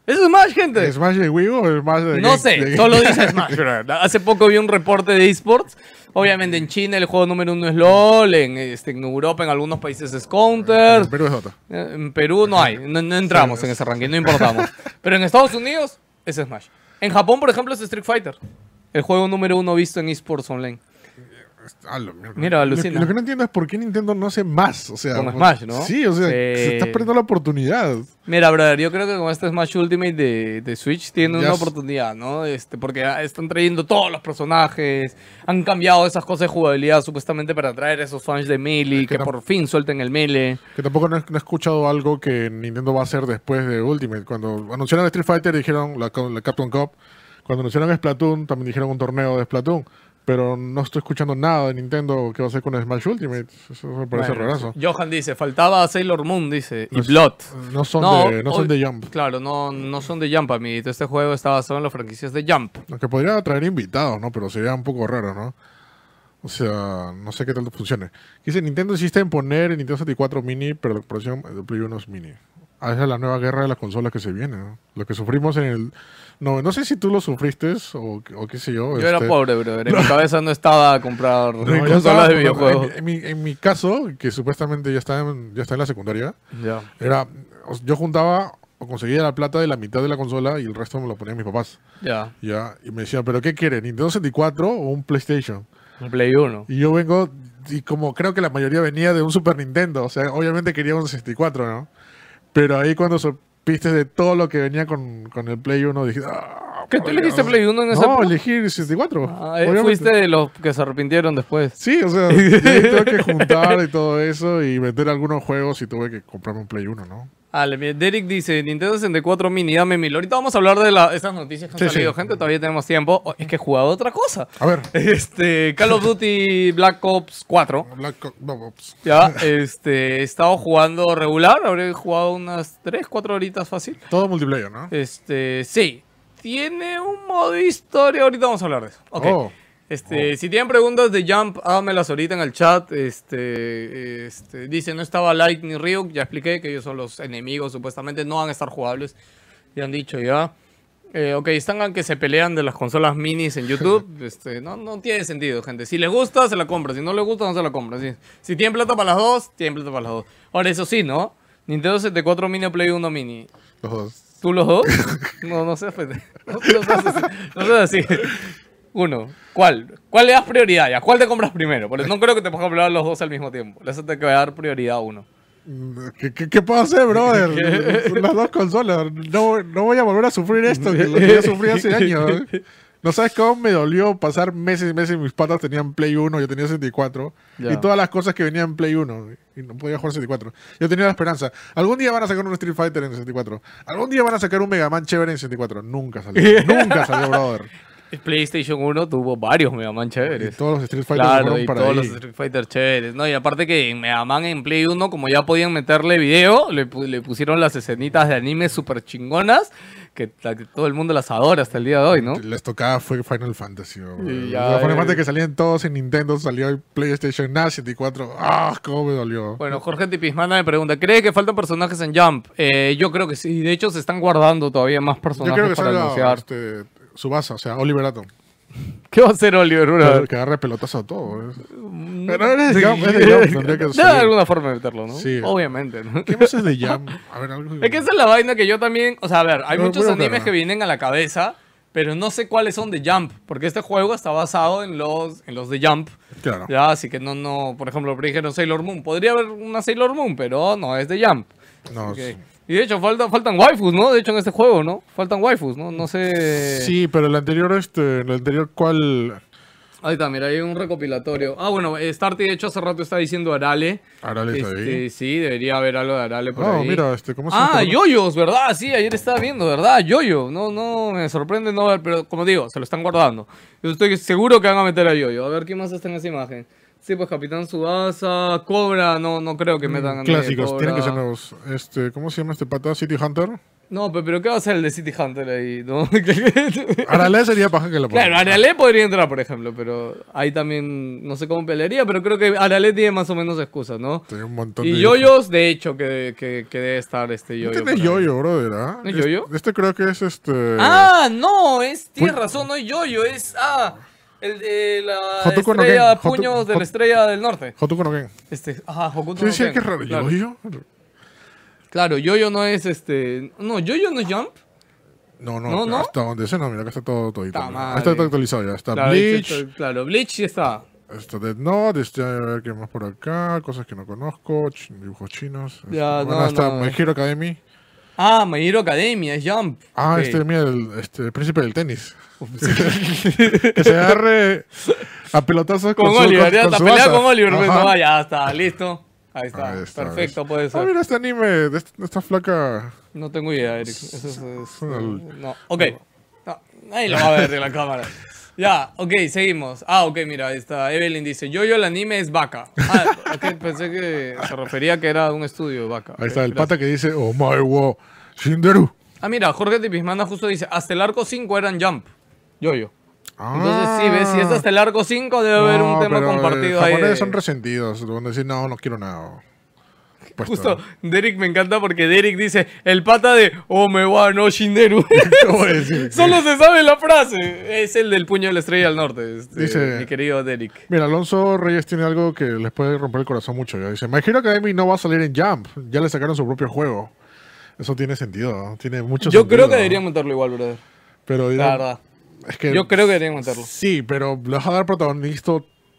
Speaker 1: Es Smash, gente.
Speaker 2: ¿Es ¿Smash de Wii o es Smash de
Speaker 1: No sé,
Speaker 2: de-
Speaker 1: solo dice Smash. Hace poco vi un reporte de esports. Obviamente en China el juego número uno es LOL, en, este, en Europa en algunos países es Counter.
Speaker 2: En Perú es Dota.
Speaker 1: Eh, En Perú no hay, no, no entramos en ese ranking, no importamos. Pero en Estados Unidos es Smash. En Japón, por ejemplo, es Street Fighter. El juego número uno visto en esports online.
Speaker 2: Ah, lo-.
Speaker 1: Mira,
Speaker 2: Lo-. Lo, que no entiendo es por qué Nintendo no hace más. O sea,
Speaker 1: Con Smash, ¿no?
Speaker 2: Sí, o sea, se está perdiendo la oportunidad.
Speaker 1: Mira, brother, yo creo que con este Smash Ultimate de, de Switch tiene una oportunidad, ¿no? Este, porque ah, están trayendo todos los personajes, han cambiado esas cosas de jugabilidad supuestamente para atraer a esos fans de Melee, que
Speaker 2: tam-
Speaker 1: por fin suelten el Melee.
Speaker 2: Que tampoco no he, no he escuchado algo que Nintendo va a hacer después de Ultimate. Cuando anunciaron Street Fighter dijeron la, la Capcom Cup. Cuando anunciaron Splatoon también dijeron un torneo de Splatoon. Pero no estoy escuchando nada de Nintendo que va a hacer con Smash Ultimate. Eso me parece
Speaker 1: Bueno,
Speaker 2: rarazo.
Speaker 1: Johan dice, faltaba Sailor Moon, dice, y Blood.
Speaker 2: No son,
Speaker 1: No,
Speaker 2: de, no son de Jump.
Speaker 1: Claro, no, no son de Jump, amiguito. Este juego está basado en las franquicias de Jump.
Speaker 2: Aunque podría traer invitados, ¿no? Pero sería un poco raro, ¿no? O sea, no sé qué tal funcione. Dice, Nintendo insiste en poner el Nintendo 64 Mini, pero la próxima de Play 1 es Mini. Ah, esa es la nueva guerra de las consolas que se viene, ¿no? Lo que sufrimos en el... No, no sé si tú lo sufriste o, o qué sé yo.
Speaker 1: Yo era
Speaker 2: este,
Speaker 1: pobre, brother. En mi cabeza no estaba a comprar
Speaker 2: no, yo
Speaker 1: consolas
Speaker 2: estaba-
Speaker 1: de videojuegos.
Speaker 2: En, en mi, en mi caso, que supuestamente ya está en, ya está en la secundaria,
Speaker 1: Ya.
Speaker 2: era... Yo juntaba o conseguía la plata de la mitad de la consola y el resto me lo ponían mis papás.
Speaker 1: Ya.
Speaker 2: Ya, y me decían, ¿pero qué quiere? ¿Nintendo 64 o un PlayStation?
Speaker 1: Un Play 1.
Speaker 2: Y yo vengo, y como creo que la mayoría venía de un Super Nintendo, o sea, obviamente quería un 64, ¿no? Pero ahí cuando supiste de todo lo que venía con, con el Play 1, dije, ah,
Speaker 1: ¿Qué tú elegiste
Speaker 2: Dios".
Speaker 1: Play 1 en ese
Speaker 2: No, elegí el 64.
Speaker 1: Ah, eh, fuiste de los que se arrepintieron después.
Speaker 2: Sí, o sea, tuve que juntar y todo eso y vender algunos juegos y tuve que comprarme un Play 1, ¿no?
Speaker 1: Ale, Derek dice, Nintendo 64 Mini, dame mil. Ahorita vamos a hablar de la- estas noticias que han
Speaker 2: Sí,
Speaker 1: salido,
Speaker 2: sí.
Speaker 1: gente. Todavía tenemos tiempo. Oh, es que he jugado otra cosa.
Speaker 2: A ver,
Speaker 1: Este, Call of Duty Black Ops 4.
Speaker 2: Black Ops- no, Ops.
Speaker 1: Ya, este, he estado jugando regular. Habré jugado unas 3, 4 horitas fácil.
Speaker 2: todo multiplayer, ¿no?
Speaker 1: Este, sí. Tiene un modo historia. Ahorita vamos a hablar de eso. Ok.
Speaker 2: Oh,
Speaker 1: Este, si tienen preguntas de Jump, háganmelas ahorita en el chat. Este, este, dice, no estaba Light ni Ryuk. Ya expliqué que ellos son los enemigos, supuestamente no van a estar jugables. Ya han dicho ya. Eh, ok, están que se pelean de las consolas minis en YouTube. este, no, no tiene sentido, gente. Si les gusta, se la compra. Si no les gusta, no se la compra. Si, si tienen plata para las dos, tienen plata para las dos. Ahora, eso sí, ¿no? Nintendo 74 Mini o Play 1 Mini.
Speaker 2: los dos.
Speaker 1: ¿Tú los dos? No, no seas pendejo. No, no seas así. No seas así. Uno. ¿Cuál? ¿Cuál le das prioridad? ¿A cuál te compras primero? Porque no creo que te puedas comprar los dos al mismo tiempo. Le hace que dar prioridad a uno.
Speaker 2: ¿Qué, qué, qué puedo hacer, brother? Las dos consolas. No, no voy a volver a sufrir esto, que lo que ya sufrí hace años. ¿eh? No sabes cómo me dolió pasar meses y meses. Mis patas tenían Play 1, yo tenía 64.
Speaker 1: Ya.
Speaker 2: Y todas las cosas que venían en Play 1. Y no podía jugar 64. Yo tenía la esperanza. Algún día van a sacar un Street Fighter en 64. Algún día van a sacar un Mega Man chévere en 64. Nunca salió. Nunca salió, brother.
Speaker 1: PlayStation 1 tuvo varios Mega Man
Speaker 2: Y
Speaker 1: chéveres.
Speaker 2: todos los Street Fighter
Speaker 1: Claro, y
Speaker 2: para
Speaker 1: todos
Speaker 2: ahí.
Speaker 1: los Street Fighter chéveres. No, y aparte que en Mega Man en Play 1, como ya podían meterle video, le, pu- le pusieron las escenitas de anime súper chingonas, que, todo el mundo las adora hasta el día de hoy, ¿no?
Speaker 2: Les tocaba fue Final Fantasy.
Speaker 1: Y ya,
Speaker 2: Final
Speaker 1: eh.
Speaker 2: Fantasy que salían todos en Nintendo, salió en PlayStation, nada, 64. ¡Ah! ¿Cómo me dolió?
Speaker 1: Bueno, Jorge Tipismana me pregunta, ¿cree que faltan personajes en Jump? Eh, yo creo que sí. De hecho, se están guardando todavía más
Speaker 2: Yo
Speaker 1: personajes
Speaker 2: creo que
Speaker 1: para
Speaker 2: salga
Speaker 1: anunciar.
Speaker 2: este, Subasa, o sea, Oliver Atom.
Speaker 1: ¿Qué va a hacer Oliver?
Speaker 2: Que, agarre pelotazo a todo.
Speaker 1: Mm,
Speaker 2: Pero eres de Jump, es de Jump, tendría que
Speaker 1: alguna forma de meterlo, ¿no?
Speaker 2: Sí.
Speaker 1: Obviamente, ¿no?
Speaker 2: ¿Qué más es de Jam? A ver, algo.
Speaker 1: Es que esa es la vaina que yo también... O sea, a ver, hay
Speaker 2: No,
Speaker 1: muchos animes que vienen a la cabeza, pero no sé cuáles son de Jump, porque este juego está basado en los, en los de Jump.
Speaker 2: Claro.
Speaker 1: Ya, así que no, no... Por ejemplo, dijeron Sailor Moon. Podría haber una Sailor Moon, pero no, es de Jump.
Speaker 2: No,
Speaker 1: Ok.
Speaker 2: sí.
Speaker 1: Y de hecho, falta, faltan waifus, ¿no? De hecho, en este juego, ¿no? Faltan waifus, ¿no? No sé...
Speaker 2: Sí, pero el anterior, este, el anterior, ¿cuál?
Speaker 1: Ahí está, mira, hay un recopilatorio. Ah, bueno, Starty de hecho hace rato está diciendo Arale.
Speaker 2: Arale está
Speaker 1: Este,
Speaker 2: ahí.
Speaker 1: sí, debería haber algo de Arale por
Speaker 2: Oh,
Speaker 1: ahí.
Speaker 2: mira, este, ¿cómo se
Speaker 1: Ah,
Speaker 2: llama?
Speaker 1: yoyos, ¿verdad? Sí, ayer estaba viendo, ¿verdad? Yoyo. No, no, me sorprende no ver, pero como digo, se lo están guardando. Yo estoy seguro que van a meter a Yoyo. A ver, ¿quién más está en esa imagen? Sí, pues Capitán Subasa, Cobra, no, no creo que metan a nadie de
Speaker 2: Clásicos, tienen que ser nuevos. Este, ¿Cómo se llama este pata? City Hunter.
Speaker 1: No, pe- pero ¿qué va a hacer el de City Hunter ahí? ¿no?
Speaker 2: Arale sería paja que lo ponga.
Speaker 1: claro, Arale podría entrar, por ejemplo, pero ahí también no sé cómo pelearía, pero creo que Arale tiene más o menos excusas, ¿no?
Speaker 2: Tiene un montón
Speaker 1: Y
Speaker 2: de
Speaker 1: yoyos, de hecho, que, que, que debe estar este yoyo.
Speaker 2: tiene
Speaker 1: por ahí.
Speaker 2: yoyo, brother, ¿ah?
Speaker 1: ¿No es yoyo?
Speaker 2: Este creo que es este.
Speaker 1: Ah, no, es, tienes razón, no es yoyo, es, ah, el de la
Speaker 2: Hotuko no
Speaker 1: estrella,
Speaker 2: Hotu-
Speaker 1: puños de la estrella del norte.
Speaker 2: Hotuko no Ken.
Speaker 1: Este, ajá, Hokuto no
Speaker 2: sí,
Speaker 1: Ken,
Speaker 2: qué raro.
Speaker 1: Claro,
Speaker 2: ¿Yoyo?
Speaker 1: claro yoyo no es este, no, yoyo no es jump.
Speaker 2: No, no,
Speaker 1: No, no.
Speaker 2: hasta donde se no, mira, acá está todo todito. Está todo actualizado ya. Está
Speaker 1: Claro,
Speaker 2: Bleach,
Speaker 1: claro, Bleach está.
Speaker 2: está Dead Note, este, a ver qué más por acá, cosas que no conozco, dibujos chinos.
Speaker 1: Ya,
Speaker 2: este, bueno,
Speaker 1: no, no.
Speaker 2: My Hero Academy.
Speaker 1: Ah, My Hero Academia, es Jump.
Speaker 2: Ah, este, mira, el, este, el príncipe del tenis. Que se agarre a pelotazos
Speaker 1: Con
Speaker 2: su-
Speaker 1: Oliver, ya
Speaker 2: con
Speaker 1: está
Speaker 2: su
Speaker 1: pelea
Speaker 2: asa.
Speaker 1: con Oliver. pues, no, ya está, listo. Ahí está,
Speaker 2: Ahí está,
Speaker 1: perfecto,
Speaker 2: ¿ves?
Speaker 1: puede
Speaker 2: Ah,
Speaker 1: ser.
Speaker 2: mira este anime de, est- de esta flaca.
Speaker 1: No tengo idea, Eric. Eso es, es-
Speaker 2: l-
Speaker 1: no, ok. No, nadie lo va a ver de la cámara. Ya, ok, seguimos. Ah, ok, mira, ahí está. Evelyn dice, yo, yo, el anime es vaca. Ah, ok, pensé que se refería a que era un estudio de vaca.
Speaker 2: Ahí está el
Speaker 1: gracias.
Speaker 2: pata que dice, oh my wow, Shinderu.
Speaker 1: Ah, mira, Jorge Tipismana justo dice, hasta el arco 5 eran Jump. Yo, yo.
Speaker 2: Ah.
Speaker 1: Entonces, sí, ves, si es hasta el arco 5 debe haber un
Speaker 2: No,
Speaker 1: tema
Speaker 2: pero, eh,
Speaker 1: compartido
Speaker 2: Los
Speaker 1: ahí.
Speaker 2: japoneses
Speaker 1: de-
Speaker 2: son resentidos. Van a decir, no, no quiero nada. Puesto.
Speaker 1: Justo, Derek me encanta porque Derek dice, el pata de, oh, me va, no, Shinderu. Solo se sabe la frase. Es el del puño de la estrella del norte, este,
Speaker 2: Dice-
Speaker 1: mi querido Derek.
Speaker 2: Mira, Alonso Reyes tiene algo que les puede romper el corazón mucho. Ya dice, My Hero Academy no va a salir en Jump. Ya le sacaron su propio juego. Eso tiene sentido, ¿no? tiene mucho
Speaker 1: Yo
Speaker 2: sentido.
Speaker 1: creo que deberían meterlo igual, brother.
Speaker 2: Pero
Speaker 1: La verdad.
Speaker 2: Es que
Speaker 1: Yo creo que deberían meterlo.
Speaker 2: sí, pero le vas a dar protagonista.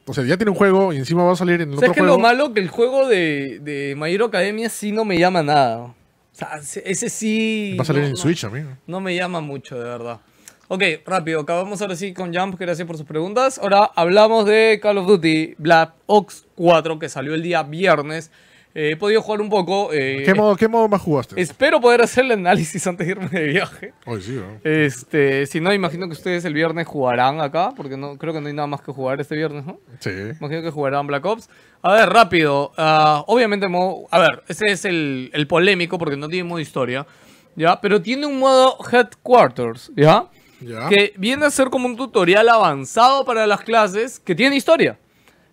Speaker 2: O sea, ya tiene un juego y encima va a salir en otro
Speaker 1: ¿Sabes qué es
Speaker 2: juego.
Speaker 1: lo malo? Que el juego de, de My Hero Academia sí no me llama nada. O sea, ese sí...
Speaker 2: Va a salir
Speaker 1: no-
Speaker 2: en
Speaker 1: no-
Speaker 2: Switch, amigo.
Speaker 1: No me llama mucho, de verdad. Ok, rápido, acabamos ahora sí con Jump, gracias por sus preguntas. Ahora hablamos de Call of Duty Black Ops 4, que salió el día viernes. Eh, he podido jugar un poco. eh,
Speaker 2: ¿Qué modo, ¿Qué modo más jugaste?
Speaker 1: Espero poder hacer el análisis antes de irme de viaje.
Speaker 2: Hoy sí, ¿no?
Speaker 1: Este, si no, imagino que ustedes el viernes jugarán acá, porque no creo que no hay nada más que jugar este viernes, ¿no?
Speaker 2: Sí.
Speaker 1: Imagino que jugarán Black Ops. A ver, rápido. ah, obviamente, modo, a ver, ese es el, el polémico porque no tiene modo historia, ¿ya? Pero tiene un modo Headquarters, ¿ya?
Speaker 2: Ya.
Speaker 1: Que viene a ser como un tutorial avanzado para las clases que tiene historia,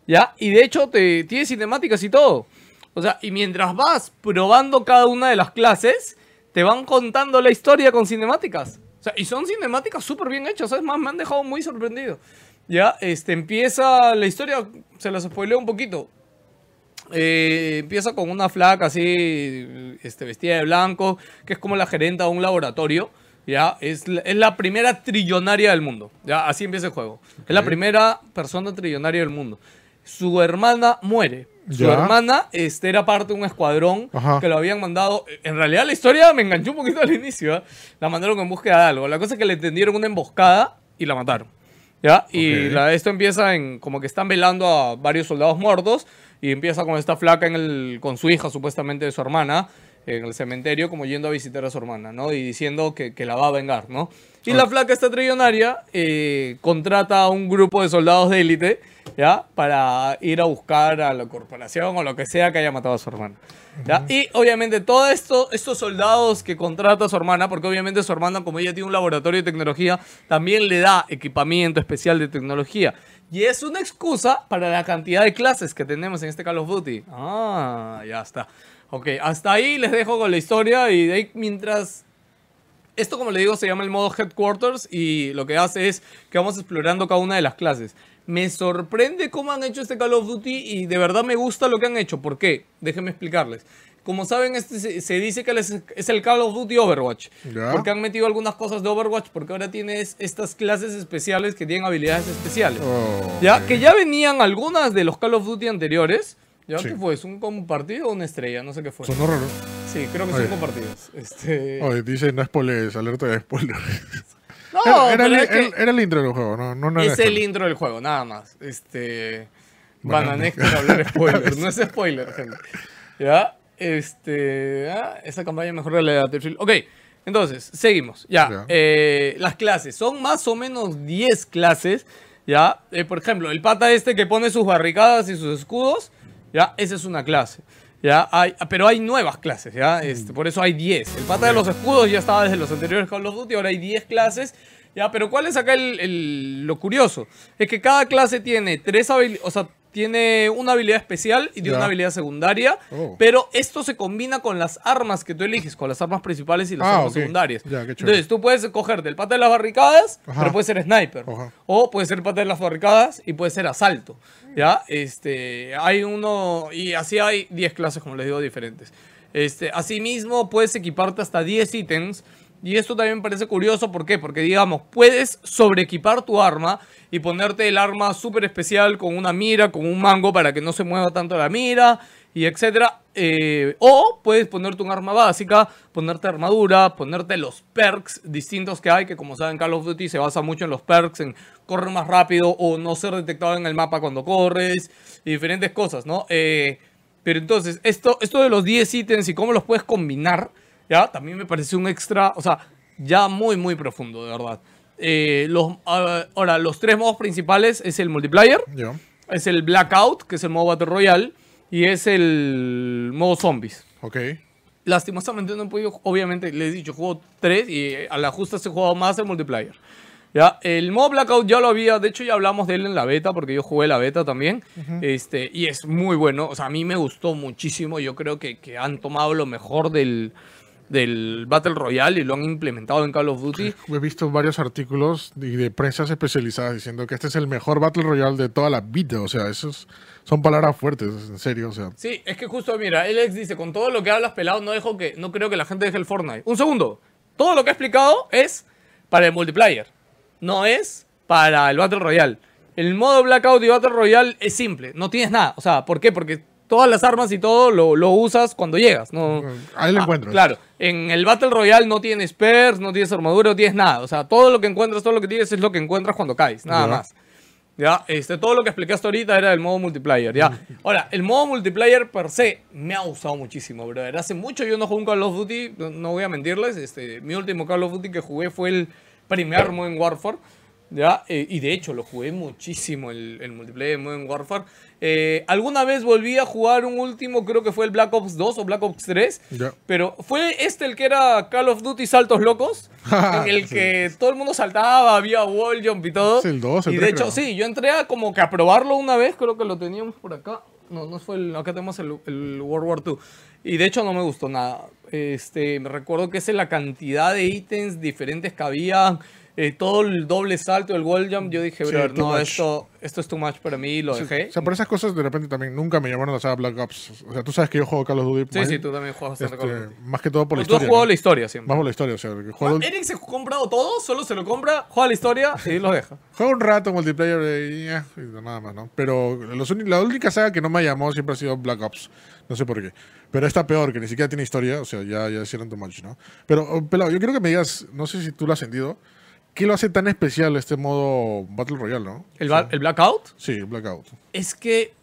Speaker 1: ¿ya? Y de hecho te, tiene cinemáticas y todo. O sea, y mientras vas probando cada una de las clases, te van contando la historia con cinemáticas. O sea, y son cinemáticas súper bien hechas, ¿sabes? Más me han dejado muy sorprendido. Ya, este, empieza la historia, se las spoileo un poquito. Eh, empieza con una flaca así, este, vestida de blanco, que es como la gerenta de un laboratorio. Ya, es la, es la primera trillonaria del mundo. Ya, así empieza el juego. Es la primera persona trillonaria del mundo. Su hermana muere. Su
Speaker 2: Ya.
Speaker 1: hermana este, era parte de un escuadrón
Speaker 2: Ajá.
Speaker 1: que lo habían mandado. En realidad, la historia me enganchó un poquito al inicio. ¿ah? La mandaron en búsqueda de algo. La cosa es que le tendieron una emboscada y la mataron. ¿Ya? Y
Speaker 2: Ok.
Speaker 1: la- esto empieza en como que están velando a varios soldados muertos y empieza con esta flaca en el, con su hija, supuestamente de su hermana, en el cementerio, como yendo a visitar a su hermana, ¿no? Y diciendo que, que la va a vengar, ¿no? Y la flaca, esta trillonaria, eh, contrata a un grupo de soldados de élite, ¿ya? Para ir a buscar a la corporación o lo que sea que haya matado a su hermana. ¿ya? Y obviamente todos esto, estos soldados que contrata a su hermana, porque obviamente su hermana, como ella tiene un laboratorio de tecnología, también le da equipamiento especial de tecnología. Y es una excusa para la cantidad de clases que tenemos en este Call of Duty. Ah, ya está. Ok, hasta ahí les dejo con la historia y de ahí mientras esto, como le digo, se llama el modo Headquarters y lo que hace es que vamos explorando cada una de las clases. Me sorprende cómo han hecho este Call of Duty y de verdad me gusta lo que han hecho. ¿Por qué? Déjenme explicarles. Como saben, este se, se dice que es, es el Call of Duty Overwatch.
Speaker 2: Ya.
Speaker 1: Porque han metido algunas cosas de Overwatch porque ahora tienes estas clases especiales que tienen habilidades especiales.
Speaker 2: Oh,
Speaker 1: Ya,
Speaker 2: ok.
Speaker 1: que ya venían algunas de los Call of Duty anteriores. ¿Ya
Speaker 2: Sí.
Speaker 1: qué fue? ¿Es un compartido o una estrella? No sé qué fue.
Speaker 2: Sonó raro.
Speaker 1: Sí, creo que
Speaker 2: Oye.
Speaker 1: son compartidos. Este...
Speaker 2: Oye, dice no spoilers, alerta de spoilers.
Speaker 1: No,
Speaker 2: era, era el,
Speaker 1: que-
Speaker 2: era- era el intro del juego, no, no, no
Speaker 1: es el intro del juego, nada más. Este.
Speaker 2: Bueno,
Speaker 1: Bananex para hablar spoiler. no es spoiler, gente. ¿Ya? Este. ah, Esa campaña mejor que la de Battlefield. Ok, entonces, seguimos. Ya.
Speaker 2: Ya.
Speaker 1: eh, las clases. Son más o menos 10 clases. ¿Ya? Eh, por ejemplo, el pata este que pone sus barricadas y sus escudos. ¿Ya? Esa es una clase. Ya hay, pero hay nuevas clases, ¿ya? Este, por eso hay 10. El pata de los escudos ya estaba desde los anteriores Call of Duty, ahora hay 10 clases. Ya, pero ¿cuál es acá el, lo curioso? Es que cada clase tiene tres habilidades, tiene una habilidad especial y tiene una habilidad secundaria,
Speaker 2: Oh.
Speaker 1: pero esto se combina con las armas que tú eliges, con las armas principales y las
Speaker 2: Ah,
Speaker 1: armas secundarias. Entonces, tú puedes coger del pata de las barricadas,
Speaker 2: Ajá.
Speaker 1: pero puede ser sniper.
Speaker 2: Ajá.
Speaker 1: O puede ser pata de las barricadas y puede ser asalto. ¿Ya? Este, hay uno, y así hay 10 clases, como les digo, diferentes. Este, asimismo, puedes equiparte hasta 10 ítems. Y esto también parece curioso, ¿por qué? Porque, digamos, puedes sobreequipar tu arma y ponerte el arma súper especial con una mira, con un mango para que no se mueva tanto la mira, y etcétera. Eh, o puedes ponerte un arma básica, ponerte armadura, ponerte los perks distintos que hay, que como saben Call of Duty se basa mucho en los perks, en correr más rápido o no ser detectado en el mapa cuando corres, y diferentes cosas, ¿no? Eh, pero entonces, esto, esto de los 10 ítems y cómo los puedes combinar, ya, también me pareció un extra, o sea, ya muy, muy profundo, de verdad. Eh, los, ah, ahora, los tres modos principales es el multiplayer, es el Blackout, que es el modo Battle Royale, y es el modo Zombies.
Speaker 2: Ok.
Speaker 1: Lastimosamente no he podido, obviamente, les he dicho, juego 3 y a la justa se he jugado más el multiplayer. Ya, el modo Blackout ya lo había, de hecho ya hablamos de él en la beta, porque yo jugué la beta también, este, y es muy bueno, o sea, a mí me gustó muchísimo, yo creo que, que han tomado lo mejor del, del Battle Royale y lo han implementado en Call of Duty.
Speaker 2: He visto varios artículos y de prensas especializadas diciendo que este es el mejor Battle Royale de toda la vida. O sea, esos son palabras fuertes, en serio. O sea,
Speaker 1: Sí, es que justo, mira, Alex dice, con todo lo que hablas pelado, no dejo que, no creo que la gente deje el Fortnite. Un segundo, todo lo que he explicado es para el multiplayer, no es para el Battle Royale. El modo Blackout y Battle Royale es simple, no tienes nada. O sea, ¿por qué? Porque todas las armas y todo lo, lo usas cuando llegas. No,
Speaker 2: ahí lo
Speaker 1: Ah,
Speaker 2: encuentras.
Speaker 1: Claro, en el Battle Royale no tienes perks, no tienes armadura, no tienes nada. O sea, todo lo que encuentras, todo lo que tienes es lo que encuentras cuando caes, nada más. Ya, este, todo lo que expliqué hasta ahorita era el modo multiplayer, ya. Ahora, el modo multiplayer per se me ha gustado muchísimo, brother. Hace mucho yo no jugué un Call of Duty, no, voy a mentirles. Este, mi último Call of Duty que jugué fue el primer Modern Warfare. ¿Ya? Eh, y de hecho lo jugué muchísimo el, el multiplayer de Modern Warfare. Eh, alguna vez volví a jugar un último, creo que fue el Black Ops 2 o Black Ops 3.
Speaker 2: Ya.
Speaker 1: Pero fue este el que era Call of Duty Saltos Locos, en el
Speaker 2: Sí.
Speaker 1: que todo el mundo saltaba, había wall jump y todo.
Speaker 2: Es el 2, el
Speaker 1: y de
Speaker 2: 3
Speaker 1: hecho,
Speaker 2: creo.
Speaker 1: sí, yo entré a como que a probarlo una vez, creo que lo teníamos por acá. No, no fue el, acá tenemos el, el World War II. Y de hecho no me gustó nada. Este, me recuerdo que es la cantidad de ítems diferentes que había, eh, todo el doble salto, el wall jump. Yo dije,
Speaker 2: Sí,
Speaker 1: no,
Speaker 2: much.
Speaker 1: esto, esto es too much para mí, lo dejé.
Speaker 2: O sea, por esas cosas de repente también nunca me llamaron a la saga Black Ops. O sea, tú sabes que yo juego Call of Duty.
Speaker 1: Sí,
Speaker 2: más-
Speaker 1: sí, tú también juegas bastante Call of
Speaker 2: este,
Speaker 1: Duty.
Speaker 2: más que todo por la
Speaker 1: Tú has
Speaker 2: historia.
Speaker 1: jugado
Speaker 2: ¿no?
Speaker 1: la historia siempre.
Speaker 2: Más por la historia. O sea, juego,
Speaker 1: Eric se ha comprado todo, solo se lo compra, juega la historia y lo deja.
Speaker 2: juego un rato multiplayer y y nada más, ¿no? Pero los la única saga que no me llamó siempre ha sido Black Ops. No sé por qué. Pero está peor, que ni siquiera tiene historia. O sea, ya, ya hicieron too much, ¿no? Pero, oh, Pelado, yo quiero que me digas, no sé si tú lo has sentido, ¿qué lo hace tan especial este modo Battle Royale, no?
Speaker 1: ¿El, ba- el Blackout?
Speaker 2: Sí, Blackout.
Speaker 1: Es que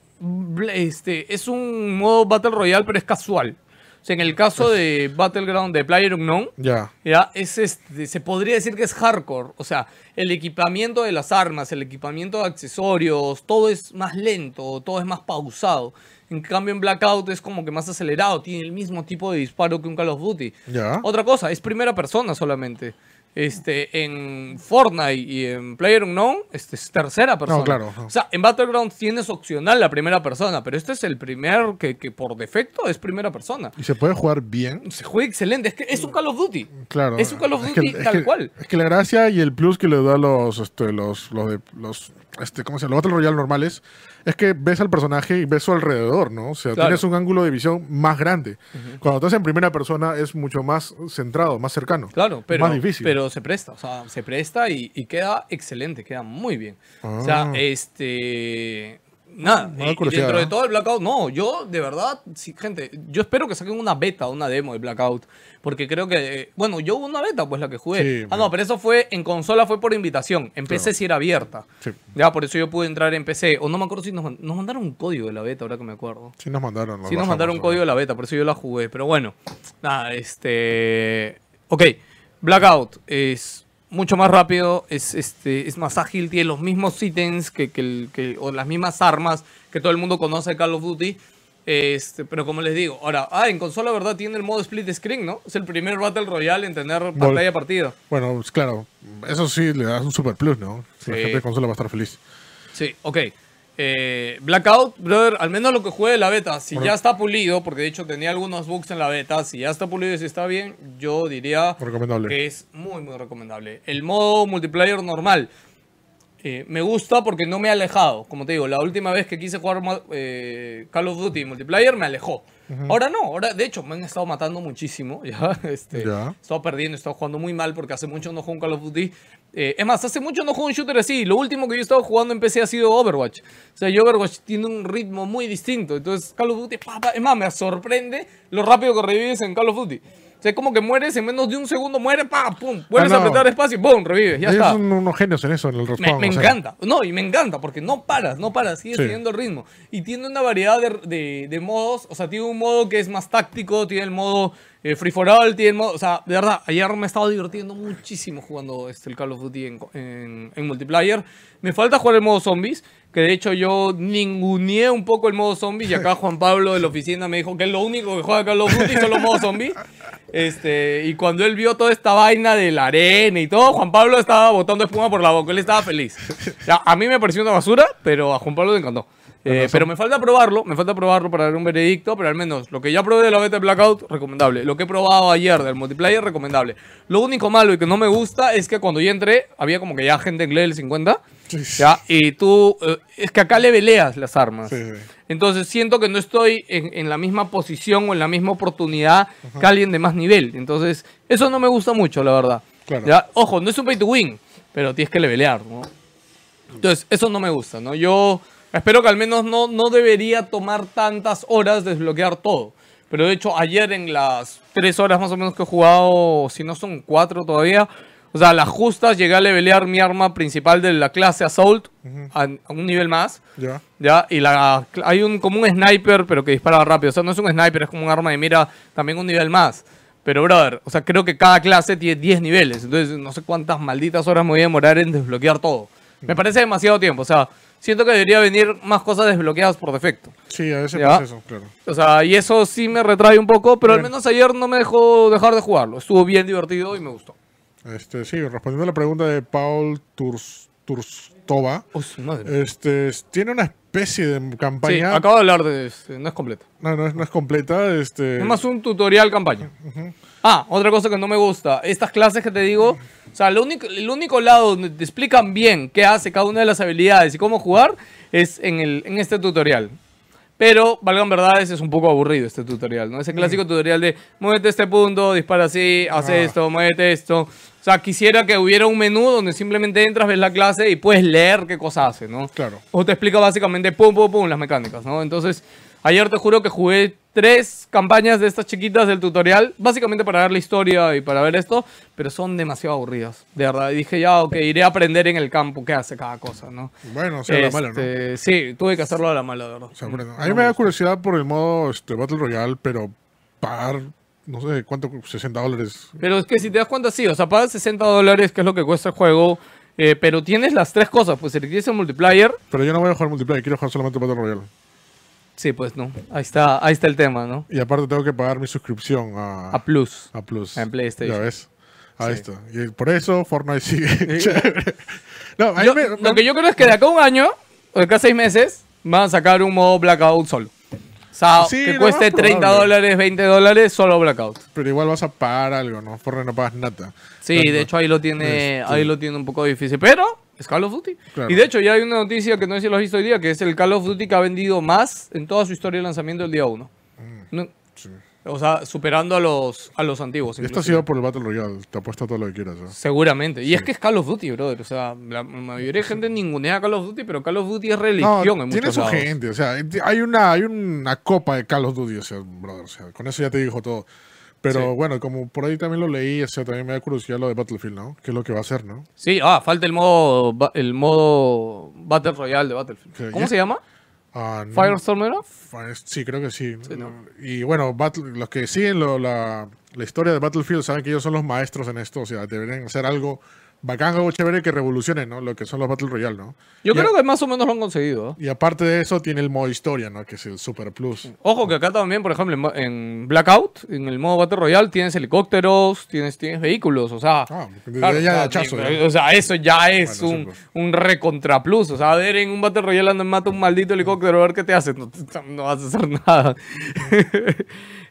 Speaker 1: este, es un modo Battle Royale, pero es casual. O sea, en el caso de Battleground de Player Unknown,
Speaker 2: Ya.
Speaker 1: ya, es este, se podría decir que es hardcore. O sea, el equipamiento de las armas, el equipamiento de accesorios, todo es más lento, todo es más pausado. En cambio, en Blackout es como que más acelerado, tiene el mismo tipo de disparo que un Call of Duty.
Speaker 2: Ya.
Speaker 1: Otra cosa, es primera persona solamente. Este, en Fortnite y en Player Unknown, este es tercera persona.
Speaker 2: claro.
Speaker 1: O sea, en Battlegrounds tienes opcional la primera persona, pero este es el primer que, que por defecto es primera persona.
Speaker 2: ¿Y se puede jugar bien?
Speaker 1: Se juega excelente, es que es un Call of Duty.
Speaker 2: Claro.
Speaker 1: Es un Call of
Speaker 2: Es
Speaker 1: Duty
Speaker 2: es
Speaker 1: tal
Speaker 2: que-
Speaker 1: cual.
Speaker 2: Es que la gracia y el plus que le da los, este, los, los de, los, este, ¿cómo se llama? Los Battle Royale normales es que ves al personaje y ves su alrededor, ¿no? O sea,
Speaker 1: Claro.
Speaker 2: tienes un ángulo de visión más grande. Cuando estás en primera persona es mucho más centrado, más cercano.
Speaker 1: Claro, pero,
Speaker 2: Más difícil.
Speaker 1: pero se presta, o sea, se presta y, y queda excelente, queda muy bien. O sea,
Speaker 2: Ah.
Speaker 1: este... Nada, y- y dentro de todo el Blackout, no, yo de verdad, sí, gente, yo espero que saquen una beta, una demo de Blackout, porque creo que, eh, bueno, yo hubo una beta, pues la que jugué.
Speaker 2: Sí,
Speaker 1: ah, no, pero eso fue, en consola fue por invitación, en PC
Speaker 2: Claro.
Speaker 1: sí era abierta.
Speaker 2: Sí.
Speaker 1: Ya, por eso yo pude entrar en PC, o no me acuerdo si nos, nos mandaron un código de la beta, ahora que me acuerdo.
Speaker 2: Sí nos mandaron.
Speaker 1: Sí nos mandaron un código de la beta, por eso yo la jugué. Pero bueno, nada, este... Ok, Blackout es mucho más rápido, es, este, es más ágil, tiene los mismos ítems que, que el- que- o las mismas armas que todo el mundo conoce de Call of Duty. Este, pero como les digo, ahora, ah, en consola, ¿verdad? Tiene el modo split screen, ¿no? Es el primer Battle Royale en tener pantalla partida.
Speaker 2: Bueno, pues claro, eso sí le das un super plus, ¿no? La gente de consola va a estar feliz.
Speaker 1: Sí, ok. Eh, Blackout, brother, al menos lo que juegue la beta, si ya está pulido, porque de hecho tenía algunos bugs en la beta, si ya está pulido y si está bien, yo diría
Speaker 2: Recomendable.
Speaker 1: que es muy, muy recomendable. El modo multiplayer normal, eh, me gusta porque no me ha alejado. Como te digo, la última vez que quise jugar eh, Call of Duty multiplayer me alejó. Ahora no, ahora de hecho me han estado matando muchísimo. Ya, este,
Speaker 2: Ya.
Speaker 1: He estado perdiendo, he estado jugando muy mal porque hace mucho no juego un Call of Duty. Eh, es más, hace mucho no juego un shooter así. Lo último que yo he estado jugando en PC ha sido Overwatch. O sea, y Overwatch tiene un ritmo muy distinto. Entonces, Call of Duty, pa, pa, es más, me sorprende lo rápido que revives en Call of Duty. O sea, es como que mueres en menos de un segundo, mueres, pa, pum, vuelves
Speaker 2: Ah,
Speaker 1: a
Speaker 2: no.
Speaker 1: apretar espacio y pum, revives, ya
Speaker 2: Ellos
Speaker 1: está.
Speaker 2: son unos genios en eso, en el
Speaker 1: Me,
Speaker 2: respawn.
Speaker 1: me
Speaker 2: sea,
Speaker 1: encanta. No, y me encanta porque no paras, no paras, sigues
Speaker 2: Sí.
Speaker 1: teniendo el ritmo. Y tiene una variedad de, de- de modos. O sea, tiene un modo que es más táctico, tiene el modo eh, free for all, tiene el modo. O sea, de verdad, ayer me he estado divirtiendo muchísimo jugando este, el Call of Duty en, en- en multiplayer. Me falta jugar el modo zombies. Que de hecho yo ninguneé un poco el modo zombies y acá Juan Pablo de la oficina me dijo que es lo único que juega Call of Duty son los modos zombies. Este, y cuando él vio toda esta vaina de la arena y todo, Juan Pablo estaba botando espuma por la boca, él estaba feliz. A mí me pareció una basura, pero a Juan Pablo le encantó. Eh, pero me falta probarlo, me falta probarlo para dar un veredicto, pero al menos lo que ya probé de la beta de Blackout, recomendable. Lo que he probado ayer del multiplayer, recomendable. Lo único malo y que no me gusta es que cuando yo entré, había como que ya gente en level 50,
Speaker 2: Sí, sí.
Speaker 1: ya, y tú, eh, es que acá le veleas las armas.
Speaker 2: Sí, sí.
Speaker 1: Entonces siento que no estoy en, en la misma posición o en la misma oportunidad que alguien de más nivel. Entonces, eso no me gusta mucho, la verdad.
Speaker 2: Claro.
Speaker 1: ¿Ya? Ojo, no es un pay to win, pero tienes que levelear, ¿no? Entonces, eso no me gusta, ¿no? Yo espero que al menos no, no debería tomar tantas horas desbloquear todo. Pero de hecho, ayer en las tres horas más o menos que he jugado, si no son cuatro todavía, o sea, las justas llegué a levelear mi arma principal de la clase Assault a, a un nivel más.
Speaker 2: Ya.
Speaker 1: ¿Ya? Y la, hay un, como un sniper, pero que dispara rápido. O sea, no es un sniper, es como un arma de mira también un nivel más. Pero, brother, o sea, creo que cada clase tiene 10 niveles. Entonces, no sé cuántas malditas horas me voy a demorar en desbloquear todo. Me parece demasiado tiempo. O sea, siento que debería venir más cosas desbloqueadas por defecto.
Speaker 2: Sí, a ese
Speaker 1: Ya.
Speaker 2: proceso, claro.
Speaker 1: O sea, y eso sí me retrae un poco, pero al
Speaker 2: Bien.
Speaker 1: menos ayer no me dejó dejar de jugarlo. Estuvo bien divertido y me gustó.
Speaker 2: Este, sí, respondiendo a la pregunta de Paul Turs, Turstova,
Speaker 1: Oh, madre.
Speaker 2: este, tiene una especie de
Speaker 1: Sí,
Speaker 2: campaña.
Speaker 1: acabo de hablar de este, no es completo.
Speaker 2: no, no es, no es completa. Este,
Speaker 1: Es más un tutorial campaña. Ah, otra cosa que no me gusta. Estas clases que te digo, o sea, lo único, el único lado donde te explican bien qué hace cada una de las habilidades y cómo jugar es en, el, en este tutorial. Pero, valgan verdades, es un poco aburrido este tutorial, ¿no? Ese clásico tutorial de muévete a este punto, dispara así, hace
Speaker 2: Ah.
Speaker 1: esto, muévete esto. O sea, quisiera que hubiera un menú donde simplemente entras, ves la clase y puedes leer qué cosa hace, ¿no?
Speaker 2: Claro.
Speaker 1: O te explica básicamente pum, pum, pum las mecánicas, ¿no? Entonces, ayer te juro que jugué tres campañas de estas chiquitas del tutorial, básicamente para ver la historia y para ver esto, pero son demasiado aburridas, de verdad. Y dije, ya, ok, iré a aprender en el campo qué hace cada cosa, ¿no?
Speaker 2: Bueno, o sea, la mala, ¿no?
Speaker 1: Este, Sí, tuve que hacerlo a la mala, de verdad.
Speaker 2: O sea, bueno,
Speaker 1: No
Speaker 2: a mí me da curiosidad por el modo este, Battle Royale, pero pagar, no sé cuánto, 60 dólares.
Speaker 1: Pero es que si te das cuenta, sí, o sea, pagas 60 dólares, que es lo que cuesta el juego, eh, pero tienes las tres cosas, pues si quieres el multiplayer,
Speaker 2: Pero yo no voy a jugar multiplayer, quiero jugar solamente Battle Royale.
Speaker 1: Sí, pues no, ahí está, ahí está el tema, ¿no?
Speaker 2: Y aparte tengo que pagar mi suscripción a,
Speaker 1: A Plus.
Speaker 2: a Plus.
Speaker 1: En PlayStation.
Speaker 2: Ya ves. Ahí
Speaker 1: Sí.
Speaker 2: está. Y por eso Fortnite sigue. no, me-
Speaker 1: lo que yo creo es que de acá a un año, o de acá a seis meses, van a sacar un modo Blackout solo. O sea,
Speaker 2: Sí,
Speaker 1: que cueste
Speaker 2: más
Speaker 1: 30
Speaker 2: probable.
Speaker 1: dólares, 20 dólares, solo Blackout.
Speaker 2: Pero igual vas a pagar algo, ¿no? Fortnite no pagas nada.
Speaker 1: Sí, de hecho ahí lo tiene,
Speaker 2: Este-
Speaker 1: ahí lo tiene un poco difícil. Pero es Call of Duty.
Speaker 2: Claro.
Speaker 1: Y de hecho ya hay una noticia que no sé si lo has visto hoy día, que es el Call of Duty que ha vendido más en toda su historia de lanzamiento el día 1.
Speaker 2: Mm, sí.
Speaker 1: O sea, superando a los, a los antiguos.
Speaker 2: Y esto ha sido por el Battle Royale. Te apuesto todo lo que quieras. ¿no?
Speaker 1: Seguramente. Y es que es Call of Duty, brother. O sea, la mayoría de gente ningunea Call of Duty, pero Call of Duty es religión
Speaker 2: No,
Speaker 1: en
Speaker 2: tiene su
Speaker 1: lados.
Speaker 2: gente, o sea, hay una, hay una copa de Call of Duty, o sea, brother, o sea, con eso ya te dijo todo. Pero
Speaker 1: Sí.
Speaker 2: bueno, como por ahí también lo leí, o sea, también me da curiosidad lo de Battlefield, ¿no? ¿Qué es lo que va a hacer, no?
Speaker 1: Sí, ah, falta el modo, el modo Battle Royale de Battlefield. ¿Cómo se llama?
Speaker 2: No-
Speaker 1: ¿Firestorm era?
Speaker 2: Sí, creo que sí.
Speaker 1: Sí, ¿no?
Speaker 2: Y bueno, Battle- los que siguen lo- la, la historia de Battlefield saben que ellos son los maestros en esto, o sea, deberían hacer algo bacán, algo chévere que revolucione, ¿no? Lo que son los Battle Royale, ¿no?
Speaker 1: Yo
Speaker 2: Y
Speaker 1: creo
Speaker 2: a-
Speaker 1: que más o menos lo han conseguido. ¿eh?
Speaker 2: Y aparte de eso, tiene el modo historia, ¿no? Que es el Super Plus.
Speaker 1: Ojo que acá también, por ejemplo, en Blackout, en el modo Battle Royale, tienes helicópteros, tienes, tienes vehículos, o sea...
Speaker 2: Ah,
Speaker 1: claro,
Speaker 2: ya
Speaker 1: o sea,
Speaker 2: hachazo,
Speaker 1: sí,
Speaker 2: ¿no?
Speaker 1: o sea, eso ya es
Speaker 2: Bueno,
Speaker 1: un,
Speaker 2: pues.
Speaker 1: un recontra plus. O sea, a ver, en un Battle Royale ando mata un maldito helicóptero, a ver qué te hace. No, no vas a hacer nada.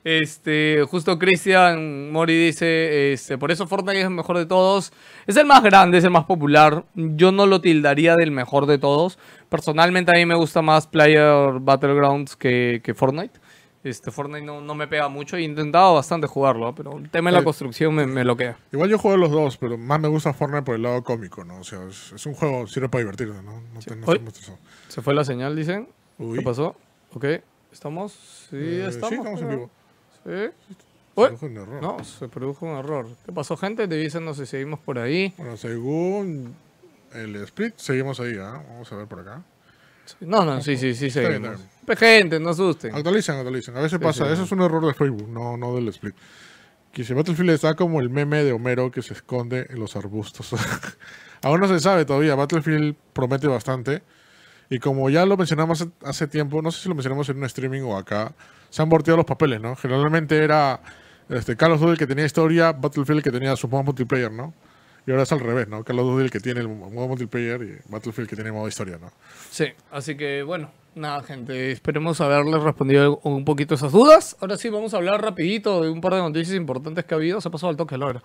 Speaker 1: Este, justo Christian Mori dice, este, por eso Fortnite es el mejor de todos. Es el más grande, es el más popular. Yo no lo tildaría del mejor de todos. Personalmente a mí me gusta más Player Battlegrounds que, que Fortnite. Este, Fortnite no, no me pega mucho. He intentado bastante jugarlo, pero el tema de la construcción me, me bloquea.
Speaker 2: Igual yo juego los dos, pero más me gusta Fortnite por el lado cómico, ¿no? O sea, es, es un juego, sirve para divertirse, ¿no? Te.
Speaker 1: Se fue la señal, dicen.
Speaker 2: Uy.
Speaker 1: ¿Qué pasó? Ok, ¿estamos? Sí,
Speaker 2: Eh,
Speaker 1: estamos.
Speaker 2: Sí, estamos en vivo.
Speaker 1: Sí.
Speaker 2: Se
Speaker 1: Uy.
Speaker 2: produjo un error.
Speaker 1: No, se produjo un error. ¿Qué pasó, gente? Sé si seguimos por ahí.
Speaker 2: Bueno, según el split, seguimos ahí, ¿ah? Vamos a ver por acá.
Speaker 1: No, no, sí, sí, sí,
Speaker 2: bien,
Speaker 1: seguimos. Pe- Gente, no asusten.
Speaker 2: Actualicen, actualicen. A veces pasa.
Speaker 1: sí.
Speaker 2: Eso es un error de Facebook, no, no del split. Que si Battlefield está como el meme de Homero que se esconde en los arbustos. Aún no se sabe todavía. Battlefield promete bastante. Y como ya lo mencionamos hace, tiempo, no sé si lo mencionamos en un streaming o acá, se han volteado los papeles, ¿no? Generalmente era este, Call of Duty el que tenía historia, Battlefield el que tenía su modo multiplayer, ¿no? Y ahora es al revés, ¿no? Call of Duty el que tiene el modo multiplayer y Battlefield el que tiene el modo historia, ¿no?
Speaker 1: Sí, así que bueno, nada, gente, esperemos haberles respondido un poquito esas dudas. Ahora sí, vamos a hablar rapidito de un par de noticias importantes que ha habido. Se pasado al toque, la verdad.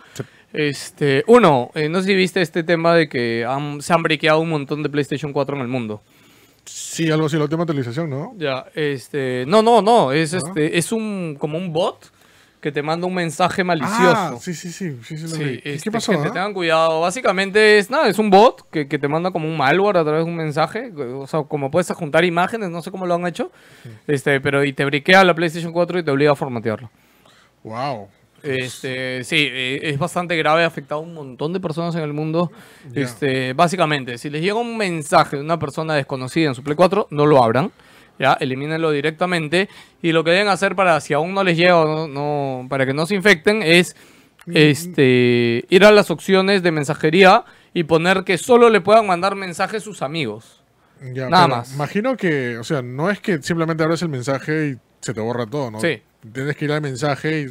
Speaker 1: Este, uno, eh, no sé si viste este tema de que han- se han briqueado un montón de PlayStation 4 en el mundo.
Speaker 2: Sí, algo así, la última actualización, ¿no?
Speaker 1: Ya, este, no, no, no, es
Speaker 2: Ah.
Speaker 1: este, es un como un bot que te manda un mensaje
Speaker 2: Ah,
Speaker 1: malicioso.
Speaker 2: sí, sí, sí, sí, sí,
Speaker 1: Sí.
Speaker 2: ¿Y
Speaker 1: este,
Speaker 2: ¿Qué pasó?
Speaker 1: gente,
Speaker 2: ah?
Speaker 1: tengan cuidado. Básicamente es nada, es un bot que, que te manda como un malware a través de un mensaje. O sea, como puedes juntar imágenes, no sé cómo lo han hecho. Este, pero y te briquea la PlayStation 4 y te obliga a formatearlo.
Speaker 2: Wow.
Speaker 1: Este, sí, eh, es bastante grave, ha afectado a un montón de personas en el mundo. Este, básicamente, si les llega un mensaje de una persona desconocida en su Play 4, no lo abran. Ya, elimínenlo directamente. Y lo que deben hacer para, si aún no les llega o no, no- para que no se infecten, es este, ir a las opciones de mensajería y poner que solo le puedan mandar mensajes sus amigos.
Speaker 2: Ya,
Speaker 1: Nada más.
Speaker 2: Imagino que, o sea, no es que simplemente abres el mensaje y se te borra todo, ¿no?
Speaker 1: Sí.
Speaker 2: Tienes que ir al mensaje y...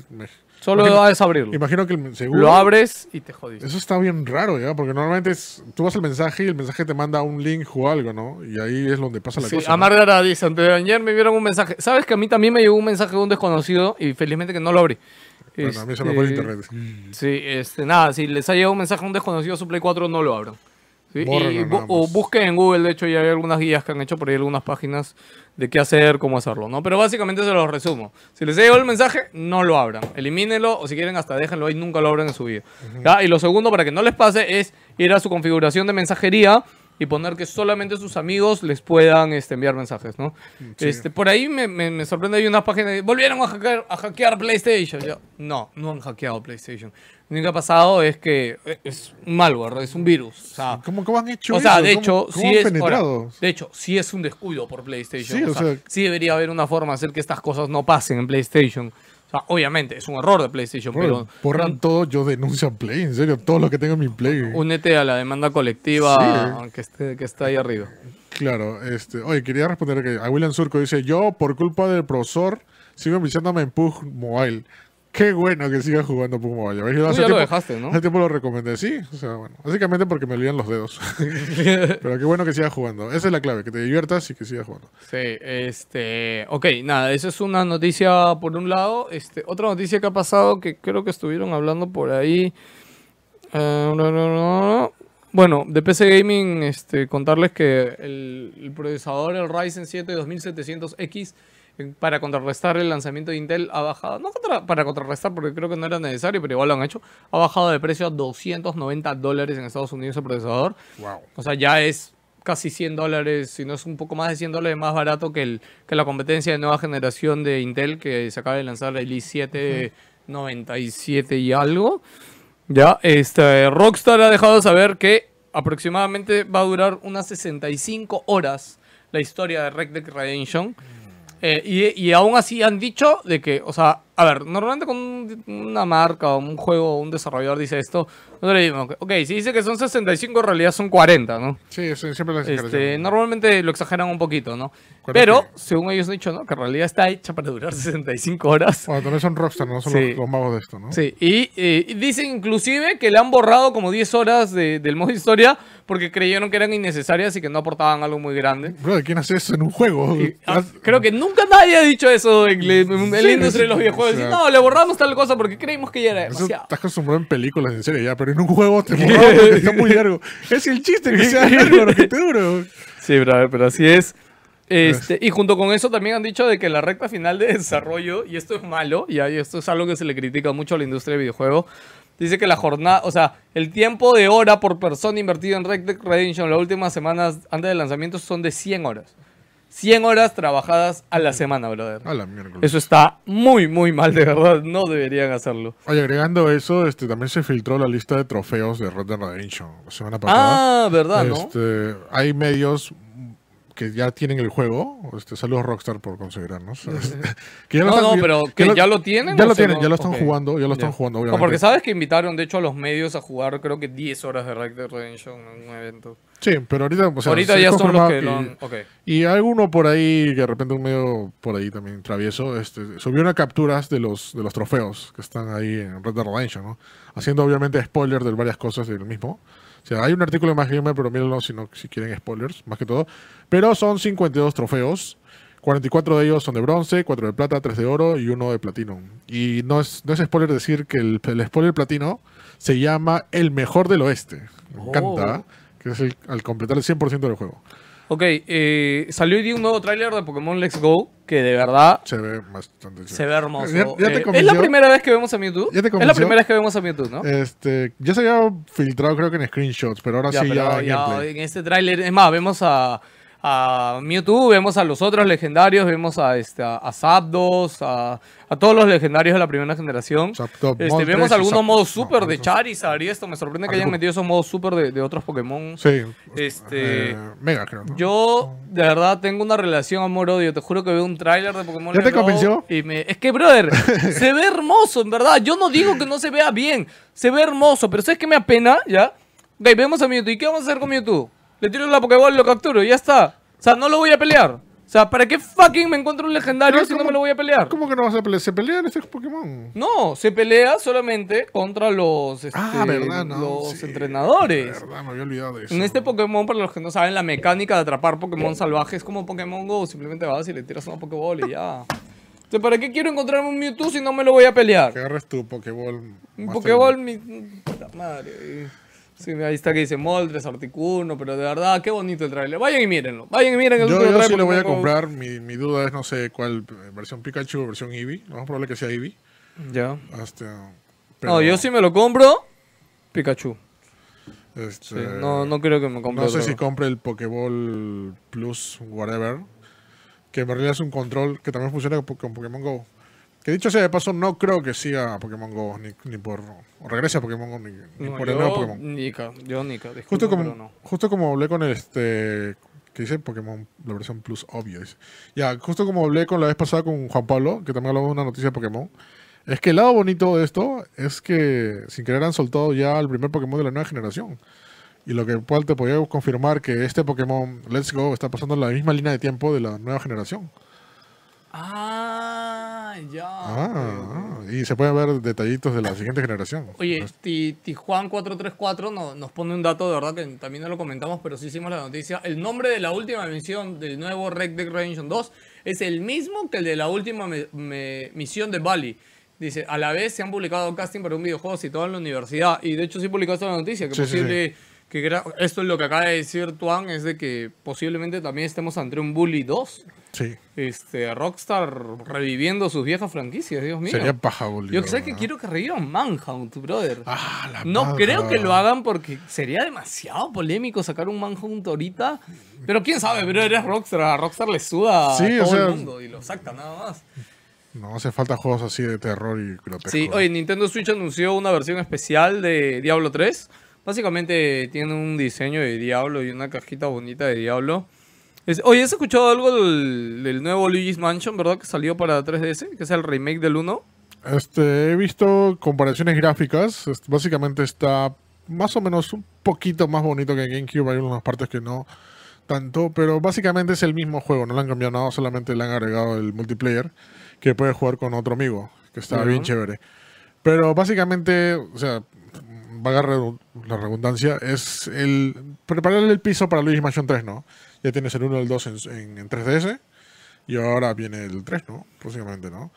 Speaker 1: Solo
Speaker 2: Imagino-
Speaker 1: debes abrirlo.
Speaker 2: Imagino que el seguro...
Speaker 1: Lo abres y te jodiste.
Speaker 2: Eso está bien raro, ¿ya? Porque normalmente es, tú vas al mensaje y el mensaje te manda un link o algo, ¿no? Y ahí es donde pasa la
Speaker 1: Sí,
Speaker 2: cosa. ¿no?
Speaker 1: Amargara dice, antes de ayer me vieron un mensaje. ¿Sabes que a mí también me llegó un mensaje de un desconocido y felizmente que no lo abrí?
Speaker 2: Bueno, a mí se me fue el
Speaker 1: Este,
Speaker 2: internet.
Speaker 1: Sí, este, nada, si les ha llegado un mensaje a un desconocido a su Play 4, no lo abran. ¿Sí? Y o busquen en Google, de hecho, ya hay algunas guías que han hecho por ahí algunas páginas de qué hacer, cómo hacerlo, ¿no? Pero básicamente se los resumo. Si les llegado el mensaje, no lo abran. Elimínenlo o si quieren hasta déjenlo ahí, nunca lo abran en su vida. ¿ya? Y lo segundo, para que no les pase, es ir a su configuración de mensajería y poner que solamente sus amigos les puedan este, enviar mensajes, ¿no? Este, por ahí me, me, me sorprende, hay unas páginas de, volvieron a hackear, a hackear PlayStation. Yo, no, no han hackeado PlayStation. Lo único que ha pasado es que eh, es un malware, es un virus. O sea,
Speaker 2: ¿Cómo, cómo han hecho
Speaker 1: o sea,
Speaker 2: eso?
Speaker 1: de
Speaker 2: ¿Cómo-
Speaker 1: hecho,
Speaker 2: cómo
Speaker 1: sí
Speaker 2: han
Speaker 1: es. ahora, de hecho, sí es un descuido por PlayStation.
Speaker 2: Sí,
Speaker 1: o sea,
Speaker 2: sea-
Speaker 1: sí debería haber una forma de hacer que estas cosas no pasen en PlayStation. O sea, obviamente, es un error de PlayStation, pero
Speaker 2: borran todo, yo denuncio a Play, en serio, todo lo que tengo en mi Play.
Speaker 1: únete a la demanda colectiva
Speaker 2: Sí.
Speaker 1: que, esté, que está ahí arriba.
Speaker 2: Claro, este, oye, quería responder que a William Surco dice, yo por culpa del profesor sigo enviciándome en PUG Mobile. Qué bueno que siga jugando Mobile. ¿ves? Yo hace
Speaker 1: ya lo
Speaker 2: tiempo-
Speaker 1: dejaste, ¿no?
Speaker 2: Hace tiempo lo recomendé, sí. O sea, bueno, básicamente porque me olvidan los dedos. Pero qué bueno que siga jugando. Esa es la clave, que te diviertas y que sigas jugando.
Speaker 1: Sí, este, ok, nada, esa es una noticia por un lado. Este, otra noticia que ha pasado que creo que estuvieron hablando por ahí. eh, no, no, no, no. Bueno, de PC Gaming, este, contarles que el, el procesador, el Ryzen 7 2700X, eh, para contrarrestar el lanzamiento de Intel, ha bajado, no contra- para contrarrestar porque creo que no era necesario, pero igual lo han hecho, ha bajado de precio a 290 dólares en Estados Unidos el procesador.
Speaker 2: Wow.
Speaker 1: O sea, ya es casi 100 dólares, si no es un poco más de 100 dólares más barato que, el, que la competencia de nueva generación de Intel que se acaba de lanzar el i7 97 y algo. Ya, este, Rockstar ha dejado de saber que aproximadamente va a durar unas 65 horas la historia de Red Dead Redemption. Eh, y, y aún así han dicho de que, o sea, a ver, normalmente con un- una marca o un juego o un desarrollador dice esto, nosotros le decimos, ok, si dice que son 65, en realidad son 40, ¿no?
Speaker 2: Sí, sí, siempre la
Speaker 1: Este, normalmente lo exageran un poquito, ¿no? Pero, según ellos han dicho, ¿no? Que en realidad está hecha para durar 65 horas.
Speaker 2: Bueno, también son Rockstar, no son
Speaker 1: Sí.
Speaker 2: los, los magos de esto, ¿no?
Speaker 1: Sí, y, eh, dicen inclusive que le han borrado como 10 horas de- del modo historia porque creyeron que eran innecesarias y que no aportaban algo muy grande.
Speaker 2: Bro, ¿quién hace eso en un juego?
Speaker 1: Y, ah, creo que nunca nadie ha dicho eso en, la- en la
Speaker 2: Sí,
Speaker 1: industria de los videojuegos.
Speaker 2: Sea-
Speaker 1: no, le borramos tal cosa porque creímos que ya era
Speaker 2: Eso
Speaker 1: demasiado.
Speaker 2: estás acostumbrado en películas, en serio, ya, pero en un juego te borraba porque está muy largo. Es el chiste que sea largo, que te dure.
Speaker 1: Sí, brother, pero así es. Este, y junto con eso también han dicho de que la recta final de desarrollo, y esto es malo, y esto es algo que se le critica mucho a la industria de videojuegos, dice que la jornada, o sea, el tiempo de hora por persona invertido en Red Dead Redemption las últimas semanas antes del lanzamiento son de 100 horas. 100 horas trabajadas a la semana, brother.
Speaker 2: A la miércoles.
Speaker 1: Eso está muy, muy mal, de verdad. No deberían hacerlo.
Speaker 2: Oye, agregando eso, este, también se filtró la lista de trofeos de Red Dead Redemption la semana pasada.
Speaker 1: Ah, ¿verdad, no?
Speaker 2: Este, hay medios que ya tienen el juego. Este, saludos Rockstar por considerarnos. que ya
Speaker 1: No,
Speaker 2: están-
Speaker 1: no, pero que ya lo tienen,
Speaker 2: Ya lo tienen,
Speaker 1: no-
Speaker 2: ya lo están
Speaker 1: ok.
Speaker 2: jugando, ya lo están
Speaker 1: Ya.
Speaker 2: jugando,
Speaker 1: No,
Speaker 2: obviamente.
Speaker 1: porque sabes que invitaron, de hecho, a los medios a jugar, creo que 10 horas de Red Dead Redemption en un evento.
Speaker 2: Sí, pero ahorita, o sea,
Speaker 1: Ahorita ya son los que lo han... Ok.
Speaker 2: Y alguno por ahí, que de repente un medio por ahí también travieso, este, subió unas capturas de los, de los trofeos que están ahí en Red Dead Redemption, ¿no? Haciendo obviamente spoiler de varias cosas del mismo. O sea, hay un artículo de Más Gamer, pero mírenlo si, no, si quieren spoilers, más que todo. Pero son 52 trofeos. 44 de ellos son de bronce, 4 de plata, 3 de oro y uno de platino. Y no es, no es spoiler decir que el, el spoiler platino se llama el mejor del oeste. Me encanta,
Speaker 1: Oh.
Speaker 2: Que es el, al completar el 100% del juego.
Speaker 1: Ok, eh, salió hoy día un nuevo tráiler de Pokémon Let's Go, que de verdad
Speaker 2: Se ve bastante
Speaker 1: se ve hermoso.
Speaker 2: ¿Ya- ya te
Speaker 1: Eh, ¿Es la primera vez que vemos a Mewtwo?
Speaker 2: ¿Ya te
Speaker 1: es la primera vez que vemos a Mewtwo, ¿no?
Speaker 2: Este, ya se había filtrado creo que en screenshots, pero ahora
Speaker 1: Ya,
Speaker 2: sí
Speaker 1: pero
Speaker 2: ya, en
Speaker 1: en este tráiler, es más, vemos a, a Mewtwo, vemos a los otros legendarios, vemos a, este, a, Zapdos, a, a todos los legendarios de la primera generación.
Speaker 2: Zapdos,
Speaker 1: Este,
Speaker 2: Moltres
Speaker 1: vemos algunos
Speaker 2: Zapdos.
Speaker 1: modos super
Speaker 2: No,
Speaker 1: de Charizard y esto. Me sorprende que hayan metido esos modos super de, de otros Pokémon.
Speaker 2: Sí.
Speaker 1: Este,
Speaker 2: Eh, mega creo, ¿no?
Speaker 1: Yo, de verdad, tengo una relación amor-odio. Te juro que veo un tráiler de Pokémon
Speaker 2: ¿Ya te convenció?
Speaker 1: Y me... Es que, brother, se ve hermoso, en verdad. Yo no digo que no se vea bien. Se ve hermoso, pero ¿sabes qué me apena? ¿Ya? Ok, vemos a Mewtwo. ¿Y qué vamos a hacer con Mewtwo? Le tiro la Pokéball y lo capturo. y Ya está. O sea, no lo voy a pelear. O sea, ¿para qué fucking me encuentro un legendario
Speaker 2: Pero
Speaker 1: si no
Speaker 2: ¿cómo-
Speaker 1: me lo voy a pelear?
Speaker 2: ¿Cómo que no vas a pelear? ¿Se pelean estos Pokémon?
Speaker 1: No, se pelea solamente contra los, este,
Speaker 2: ah, verdad, ¿no?
Speaker 1: los
Speaker 2: Sí,
Speaker 1: entrenadores.
Speaker 2: Verdad, me había olvidado de eso.
Speaker 1: En este Pokémon, para los que no saben, la mecánica de atrapar Pokémon salvajes es como Pokémon Go. Simplemente vas y le tiras una Pokéball y ya. Entonces, ¿para qué quiero encontrarme un Mewtwo si no me lo voy a
Speaker 2: Que
Speaker 1: pelear?
Speaker 2: agarres tu Pokéball.
Speaker 1: Un Pokéball, mi... Puta madre. Sí, ahí está que dice Moltres, Articuno, pero de verdad, qué bonito el trailer. Vayan y mírenlo. Vayan y miren el
Speaker 2: Yo,
Speaker 1: último
Speaker 2: yo
Speaker 1: trailer
Speaker 2: sí lo voy a comprar. Mi, mi duda es, no sé cuál, eh, versión Pikachu o versión Eevee. Lo más probable que sea Eevee.
Speaker 1: Ya.
Speaker 2: Este,
Speaker 1: No,
Speaker 2: pero,
Speaker 1: yo sí me lo compro. Pikachu.
Speaker 2: este,
Speaker 1: Sí, no, no creo que me compre
Speaker 2: No sé
Speaker 1: otro.
Speaker 2: si compre el Pokéball Plus, whatever. Que en realidad es un control que también funciona con Pokémon Go. Que dicho sea de paso, no creo que siga Pokémon Go, ni, ni por. O regrese a Pokémon Go, ni, ni
Speaker 1: No,
Speaker 2: por el nuevo Pokémon.
Speaker 1: Nika, yo Nika.
Speaker 2: Justo como,
Speaker 1: no.
Speaker 2: justo como hablé con el este. Que dice Pokémon, la versión Plus obvio. dice. Ya, justo como hablé con la vez pasada con Juan Pablo, que también hablamos de una noticia de Pokémon. Es que el lado bonito de esto es que sin querer han soltado ya el primer Pokémon de la nueva generación. Y lo que cual te podía confirmar que este Pokémon Let's Go está pasando en la misma línea de tiempo de la nueva generación.
Speaker 1: Ah, ya.
Speaker 2: Ah, y se pueden ver detallitos de la siguiente generación.
Speaker 1: Oye, Ti- Tijuan 434 no- nos pone un dato de verdad que también no lo comentamos, pero sí hicimos la noticia. El nombre de la última misión del nuevo Red Dead Redemption 2 es el mismo que el de la última me- me- misión de Bali. Dice, a la vez se han publicado casting para un videojuego situado en la universidad. Y de hecho sí publicaste la noticia, que
Speaker 2: Sí, sí,
Speaker 1: posible... Que esto es lo que acaba de decir Tuan, es de que posiblemente también estemos ante un Bully 2.
Speaker 2: Sí,
Speaker 1: Este, Rockstar reviviendo sus viejas franquicias, Dios mío.
Speaker 2: sería paja, boludo,
Speaker 1: Yo que sé que quiero que revivan Manhunt, brother.
Speaker 2: Ah, la
Speaker 1: no
Speaker 2: paja.
Speaker 1: creo que lo hagan porque sería demasiado polémico sacar un Manhunt ahorita. Pero quién sabe, brother, es Rockstar. A Rockstar le suda
Speaker 2: Sí,
Speaker 1: a
Speaker 2: o
Speaker 1: todo
Speaker 2: sea-
Speaker 1: el mundo y lo saca nada más.
Speaker 2: No hace falta juegos así de terror y grotesco.
Speaker 1: Sí, oye, Nintendo Switch anunció una versión especial de Diablo 3. Básicamente tiene un diseño de Diablo y una cajita bonita de Diablo. Es- oye, ¿has escuchado algo del, del nuevo Luigi's Mansion, verdad? Que salió para 3DS, que es el remake del 1.
Speaker 2: Este, he visto comparaciones gráficas. Es- Básicamente está más o menos un poquito más bonito que GameCube. Hay unas partes que no tanto, pero básicamente es el mismo juego. No le han cambiado nada, solamente le han agregado el multiplayer que puedes jugar con otro amigo, que está bien chévere. Pero básicamente, o sea, redu- la redundancia, es el preparar el piso para Luigi Mansion 3, ¿no? Ya tienes el 1 y el 2 en, en- en 3DS y ahora viene el 3, ¿no? Básicamente, ¿no?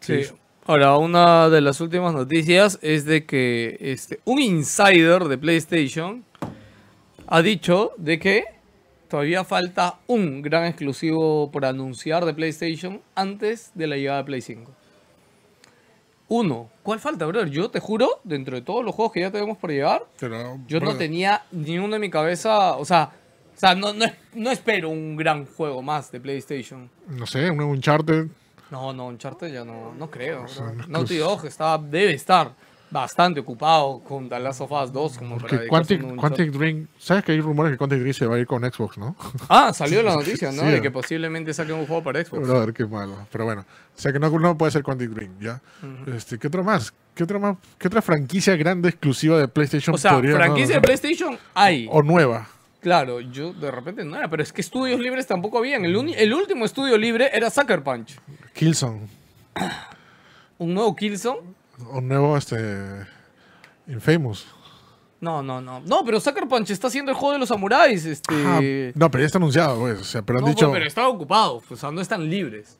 Speaker 1: Sí. Ahora, una de las últimas noticias es de que este, un insider de PlayStation ha dicho de que todavía falta un gran exclusivo por anunciar de PlayStation antes de la llegada de Play 5. Uno. ¿Cuál falta, brother? Yo te juro, dentro de todos los juegos que ya tenemos por llegar,
Speaker 2: Pero,
Speaker 1: yo no tenía ni uno en mi cabeza. O sea, o sea no, no, no espero un gran juego más de PlayStation.
Speaker 2: No sé, un Uncharted.
Speaker 1: No, no, Uncharted ya no, no creo.
Speaker 2: sea,
Speaker 1: bro.
Speaker 2: no
Speaker 1: Naughty
Speaker 2: que-
Speaker 1: Dog está, debe estar bastante ocupado con The Last of Us 2 como para
Speaker 2: Porque
Speaker 1: dedicarse
Speaker 2: Quantic,
Speaker 1: un
Speaker 2: Quantic. Dream, ¿sabes que hay rumores que Quantic Dream se va a ir con Xbox, no?
Speaker 1: Ah, salió la noticia, ¿no?
Speaker 2: Sí,
Speaker 1: de que posiblemente saquen un juego para Xbox.
Speaker 2: Brother, qué malo. Pero bueno, o sea que no, no puede ser Quantic Dream, ¿ya? este, ¿Qué otro más? ¿Qué otra, más? ¿Qué otra franquicia grande exclusiva de PlayStation
Speaker 1: O sea,
Speaker 2: podría-
Speaker 1: franquicia
Speaker 2: no
Speaker 1: de? PlayStation hay.
Speaker 2: O nueva.
Speaker 1: Claro, yo de repente no era, pero es que estudios libres tampoco habían. El, el último estudio libre era Sucker Punch.
Speaker 2: Killzone.
Speaker 1: Un nuevo Killzone.
Speaker 2: O nuevo, este. Infamous.
Speaker 1: No, no, no. No, pero Sucker Punch está haciendo el juego de los samuráis. Este...
Speaker 2: No, pero ya está anunciado, pues. O sea, pero han
Speaker 1: No,
Speaker 2: dicho.
Speaker 1: pues, pero están ocupados. O sea, no están libres.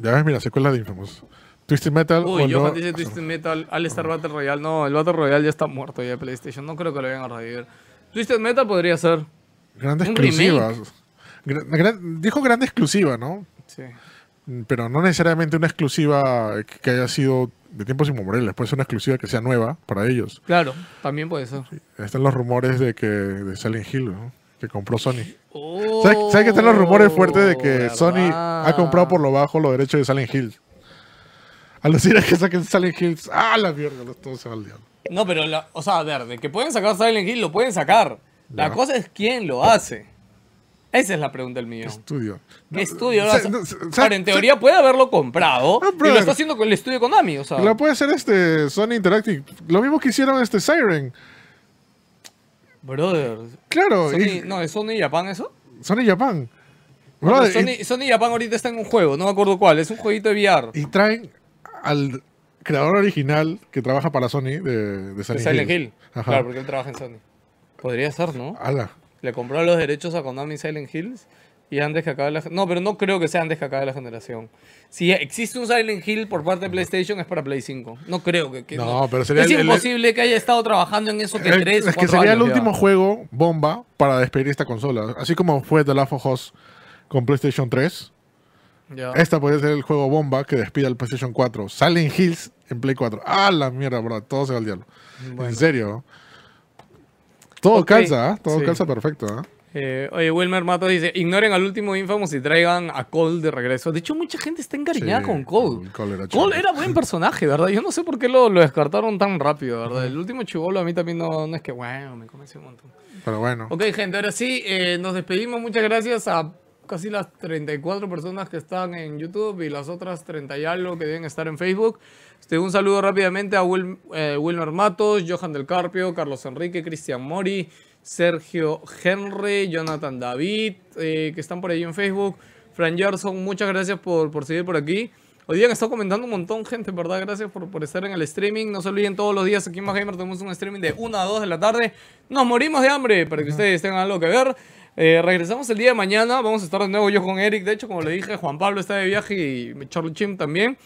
Speaker 2: Ya ves, mira, secuela de Infamous. Twisted Metal.
Speaker 1: Uy,
Speaker 2: o
Speaker 1: Johan
Speaker 2: no-
Speaker 1: dice Twisted Metal, All Star Battle Royale. No, el Battle Royale ya está muerto ya de PlayStation. No creo que lo vayan a revivir. Twisted Metal podría ser.
Speaker 2: Grandes
Speaker 1: un
Speaker 2: exclusivas. Gra- gran- dijo grande exclusiva, ¿no?
Speaker 1: Sí.
Speaker 2: Pero no necesariamente una exclusiva que haya sido de tiempos inmemoriales. Puede ser una exclusiva que sea nueva para ellos.
Speaker 1: Claro, también puede ser.
Speaker 2: Están los rumores de que de Silent Hill, ¿no? Que compró Sony.
Speaker 1: Oh,
Speaker 2: ¿Sabes, sabes que están los rumores fuertes de que
Speaker 1: ¿verdad?
Speaker 2: Sony ha comprado por lo bajo los derechos de Silent Hill? Al decir que saquen Silent Hill, ¡ah, la mierda! Todo se va al diablo.
Speaker 1: No, pero, la- o sea, a ver, de que pueden sacar Silent Hill, lo pueden sacar. La
Speaker 2: Ya.
Speaker 1: cosa es quién lo hace. Esa es la pregunta del
Speaker 2: ¿Qué
Speaker 1: millón.
Speaker 2: estudio?
Speaker 1: ¿Qué estudio
Speaker 2: no,
Speaker 1: Ahora, en teoría puede haberlo comprado
Speaker 2: No,
Speaker 1: y lo está haciendo con el estudio Konami, o sea.
Speaker 2: Lo puede hacer este Sony Interactive. Lo mismo que hicieron este Siren.
Speaker 1: Brother.
Speaker 2: Claro,
Speaker 1: Sony,
Speaker 2: y-
Speaker 1: no, ¿es Sony Japan eso?
Speaker 2: Sony Japan. Brother,
Speaker 1: pero
Speaker 2: y-
Speaker 1: Sony, Sony Japan ahorita está en un juego, no me acuerdo cuál, es un jueguito de VR.
Speaker 2: y, traen al creador original que trabaja para Sony de, de
Speaker 1: De
Speaker 2: Silent,
Speaker 1: Silent
Speaker 2: Hill.
Speaker 1: Hill. Claro, porque él trabaja en Sony. Podría ser, ¿no?
Speaker 2: Ala.
Speaker 1: Le compró los derechos a Konami Silent Hills y antes que acabe la No, pero no creo que sea antes que acabe la generación. Si existe un Silent Hill por parte de PlayStation es para Play 5. No creo que... que
Speaker 2: No, pero sería
Speaker 1: Es
Speaker 2: el- el-
Speaker 1: imposible que haya estado trabajando en eso que
Speaker 2: Eh,
Speaker 1: tres
Speaker 2: es que sería el
Speaker 1: ya.
Speaker 2: último juego bomba para despedir esta consola. Así como fue The Last of Us con PlayStation 3.
Speaker 1: Ya.
Speaker 2: Esta podría ser el juego bomba que despida el PlayStation 4. Silent Hills en Play 4. ¡Ah, la mierda, bro! Todo se va al diablo.
Speaker 1: Bueno.
Speaker 2: En serio. Todo
Speaker 1: Ok,
Speaker 2: calza, ¿ah? Todo
Speaker 1: sí.
Speaker 2: calza perfecto, ¿ah?
Speaker 1: Eh, oye, Wilmer Mato dice, ignoren al último Infamous y traigan a Cole de regreso. De hecho, mucha gente está encariñada
Speaker 2: Sí,
Speaker 1: con Cole.
Speaker 2: Cole era
Speaker 1: Cole era buen personaje, ¿verdad? Yo no sé por qué lo, lo descartaron tan rápido, ¿verdad? El último chivolo a mí también no, no es que, bueno, me convenció un montón.
Speaker 2: Pero bueno.
Speaker 1: Ok, gente, ahora sí, eh, nos despedimos. Muchas gracias a casi las 34 personas que están en YouTube y las otras 30 y algo que deben estar en Facebook. Este, un saludo rápidamente a Wil- eh, Wilmer Matos, Johan del Carpio, Carlos Enrique, Cristian Mori, Sergio Henry, Jonathan David, eh, que están por ahí en Facebook. Fran Gerson, muchas gracias por, por seguir por aquí. Hoy día han estado comentando un montón, gente, ¿verdad? Gracias por, por estar en el streaming. No se olviden, todos los días aquí en Más Gamer tenemos un streaming de 1 a 2 de la tarde. Nos morimos de hambre para que ustedes tengan algo que ver. Eh, regresamos el día de mañana. Vamos a estar de nuevo yo con Eric. De hecho, como le dije, Juan Pablo está de viaje y Charlie Chim también.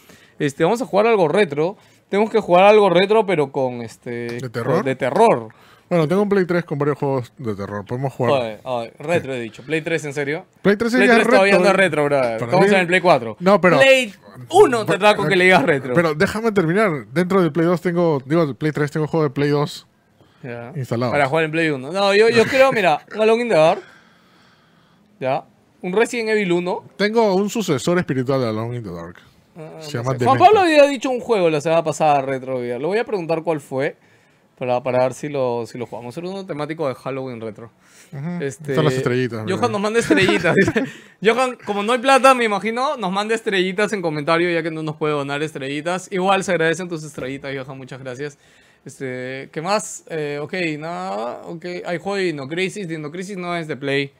Speaker 1: Este, vamos a jugar algo retro. Tenemos que jugar algo retro, pero con este.
Speaker 2: ¿De terror?
Speaker 1: con- De terror.
Speaker 2: Bueno, tengo un Play 3 con varios juegos de terror. Podemos jugar.
Speaker 1: Joder, joder, retro he dicho. Play 3, ¿en serio?
Speaker 2: Play 3
Speaker 1: Play
Speaker 2: ya
Speaker 1: 3
Speaker 2: es
Speaker 1: todavía
Speaker 2: retro.
Speaker 1: no es retro, bro.
Speaker 2: Para
Speaker 1: Estamos
Speaker 2: mí-
Speaker 1: en el Play 4.
Speaker 2: No, pero-
Speaker 1: Play 1 te trago que le digas retro.
Speaker 2: Pero déjame terminar. Dentro del Play 2 tengo. Digo, del Play 3 tengo juego de Play 2.
Speaker 1: Ya.
Speaker 2: Instalados.
Speaker 1: Para jugar en Play 1. No, yo, yo creo, mira, un Alone in the Dark. Ya. Un Resident Evil 1.
Speaker 2: Tengo un sucesor espiritual de Alone in the Dark.
Speaker 1: Ah,
Speaker 2: Se llama.
Speaker 1: Juan. Pablo había dicho un juego la semana pasada retro. Le voy a preguntar cuál fue. Para, para ver si lo, si lo jugamos. Era uno temático de Halloween retro. Este,
Speaker 2: Están las estrellitas.
Speaker 1: Johan
Speaker 2: mira.
Speaker 1: nos manda estrellitas. dice. Johan, como no hay plata, me imagino, nos manda estrellitas en comentario, ya que no nos puede donar estrellitas. Igual se agradecen tus estrellitas, Johan, muchas gracias. Este, ¿Qué más? Eh, ok, nada. Ok, hay juego de Dino Crisis. Dino Crisis no es de Play.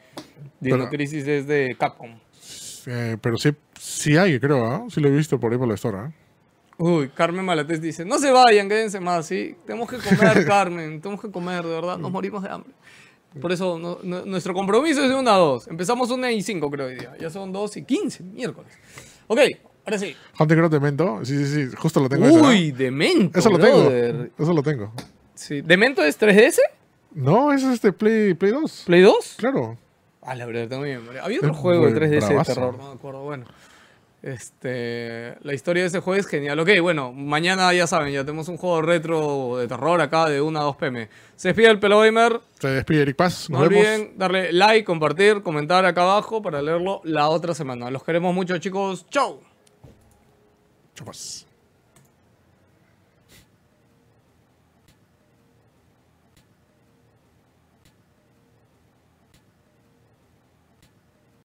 Speaker 1: Dino
Speaker 2: Pero-
Speaker 1: Crisis es de Capcom.
Speaker 2: Eh, pero sí, sí hay, creo, ¿ah? Sí lo he visto por ahí por la store, ¿ah?
Speaker 1: Uy, Carmen Malatés dice, no se vayan, quédense más, ¿sí? Tenemos que comer, Carmen, tenemos que comer, de verdad, nos morimos de hambre. Por eso, no- no- nuestro compromiso es de una a dos. Empezamos una y cinco, creo, hoy día. Ya son dos y quince, miércoles. Ok, ahora sí.
Speaker 2: Hunter Cross Demento. Sí, sí, sí. Justo lo tengo. ese, ¿ah?
Speaker 1: Uy, Demento,
Speaker 2: Eso lo tengo.
Speaker 1: brother.
Speaker 2: Eso lo tengo.
Speaker 1: Sí. ¿Demento es 3DS?
Speaker 2: No, ese es este Play, Play 2.
Speaker 1: ¿Play 2?
Speaker 2: Claro.
Speaker 1: Ah, la verdad, tengo mi memoria. Había otro
Speaker 2: Es
Speaker 1: juego de
Speaker 2: buen
Speaker 1: 3DS de terror, no me acuerdo. Bueno, este, la historia de ese juego es genial. Ok, bueno, mañana ya saben, ya tenemos un juego retro de terror acá de 1 a 2 pm. Se despide el Pelo Gamer.
Speaker 2: Se despide Eric Paz.
Speaker 1: No
Speaker 2: Nos vemos.
Speaker 1: olviden darle like, compartir, comentar acá abajo para leerlo la otra semana. Los queremos mucho, chicos. ¡Chau!
Speaker 2: Chupas.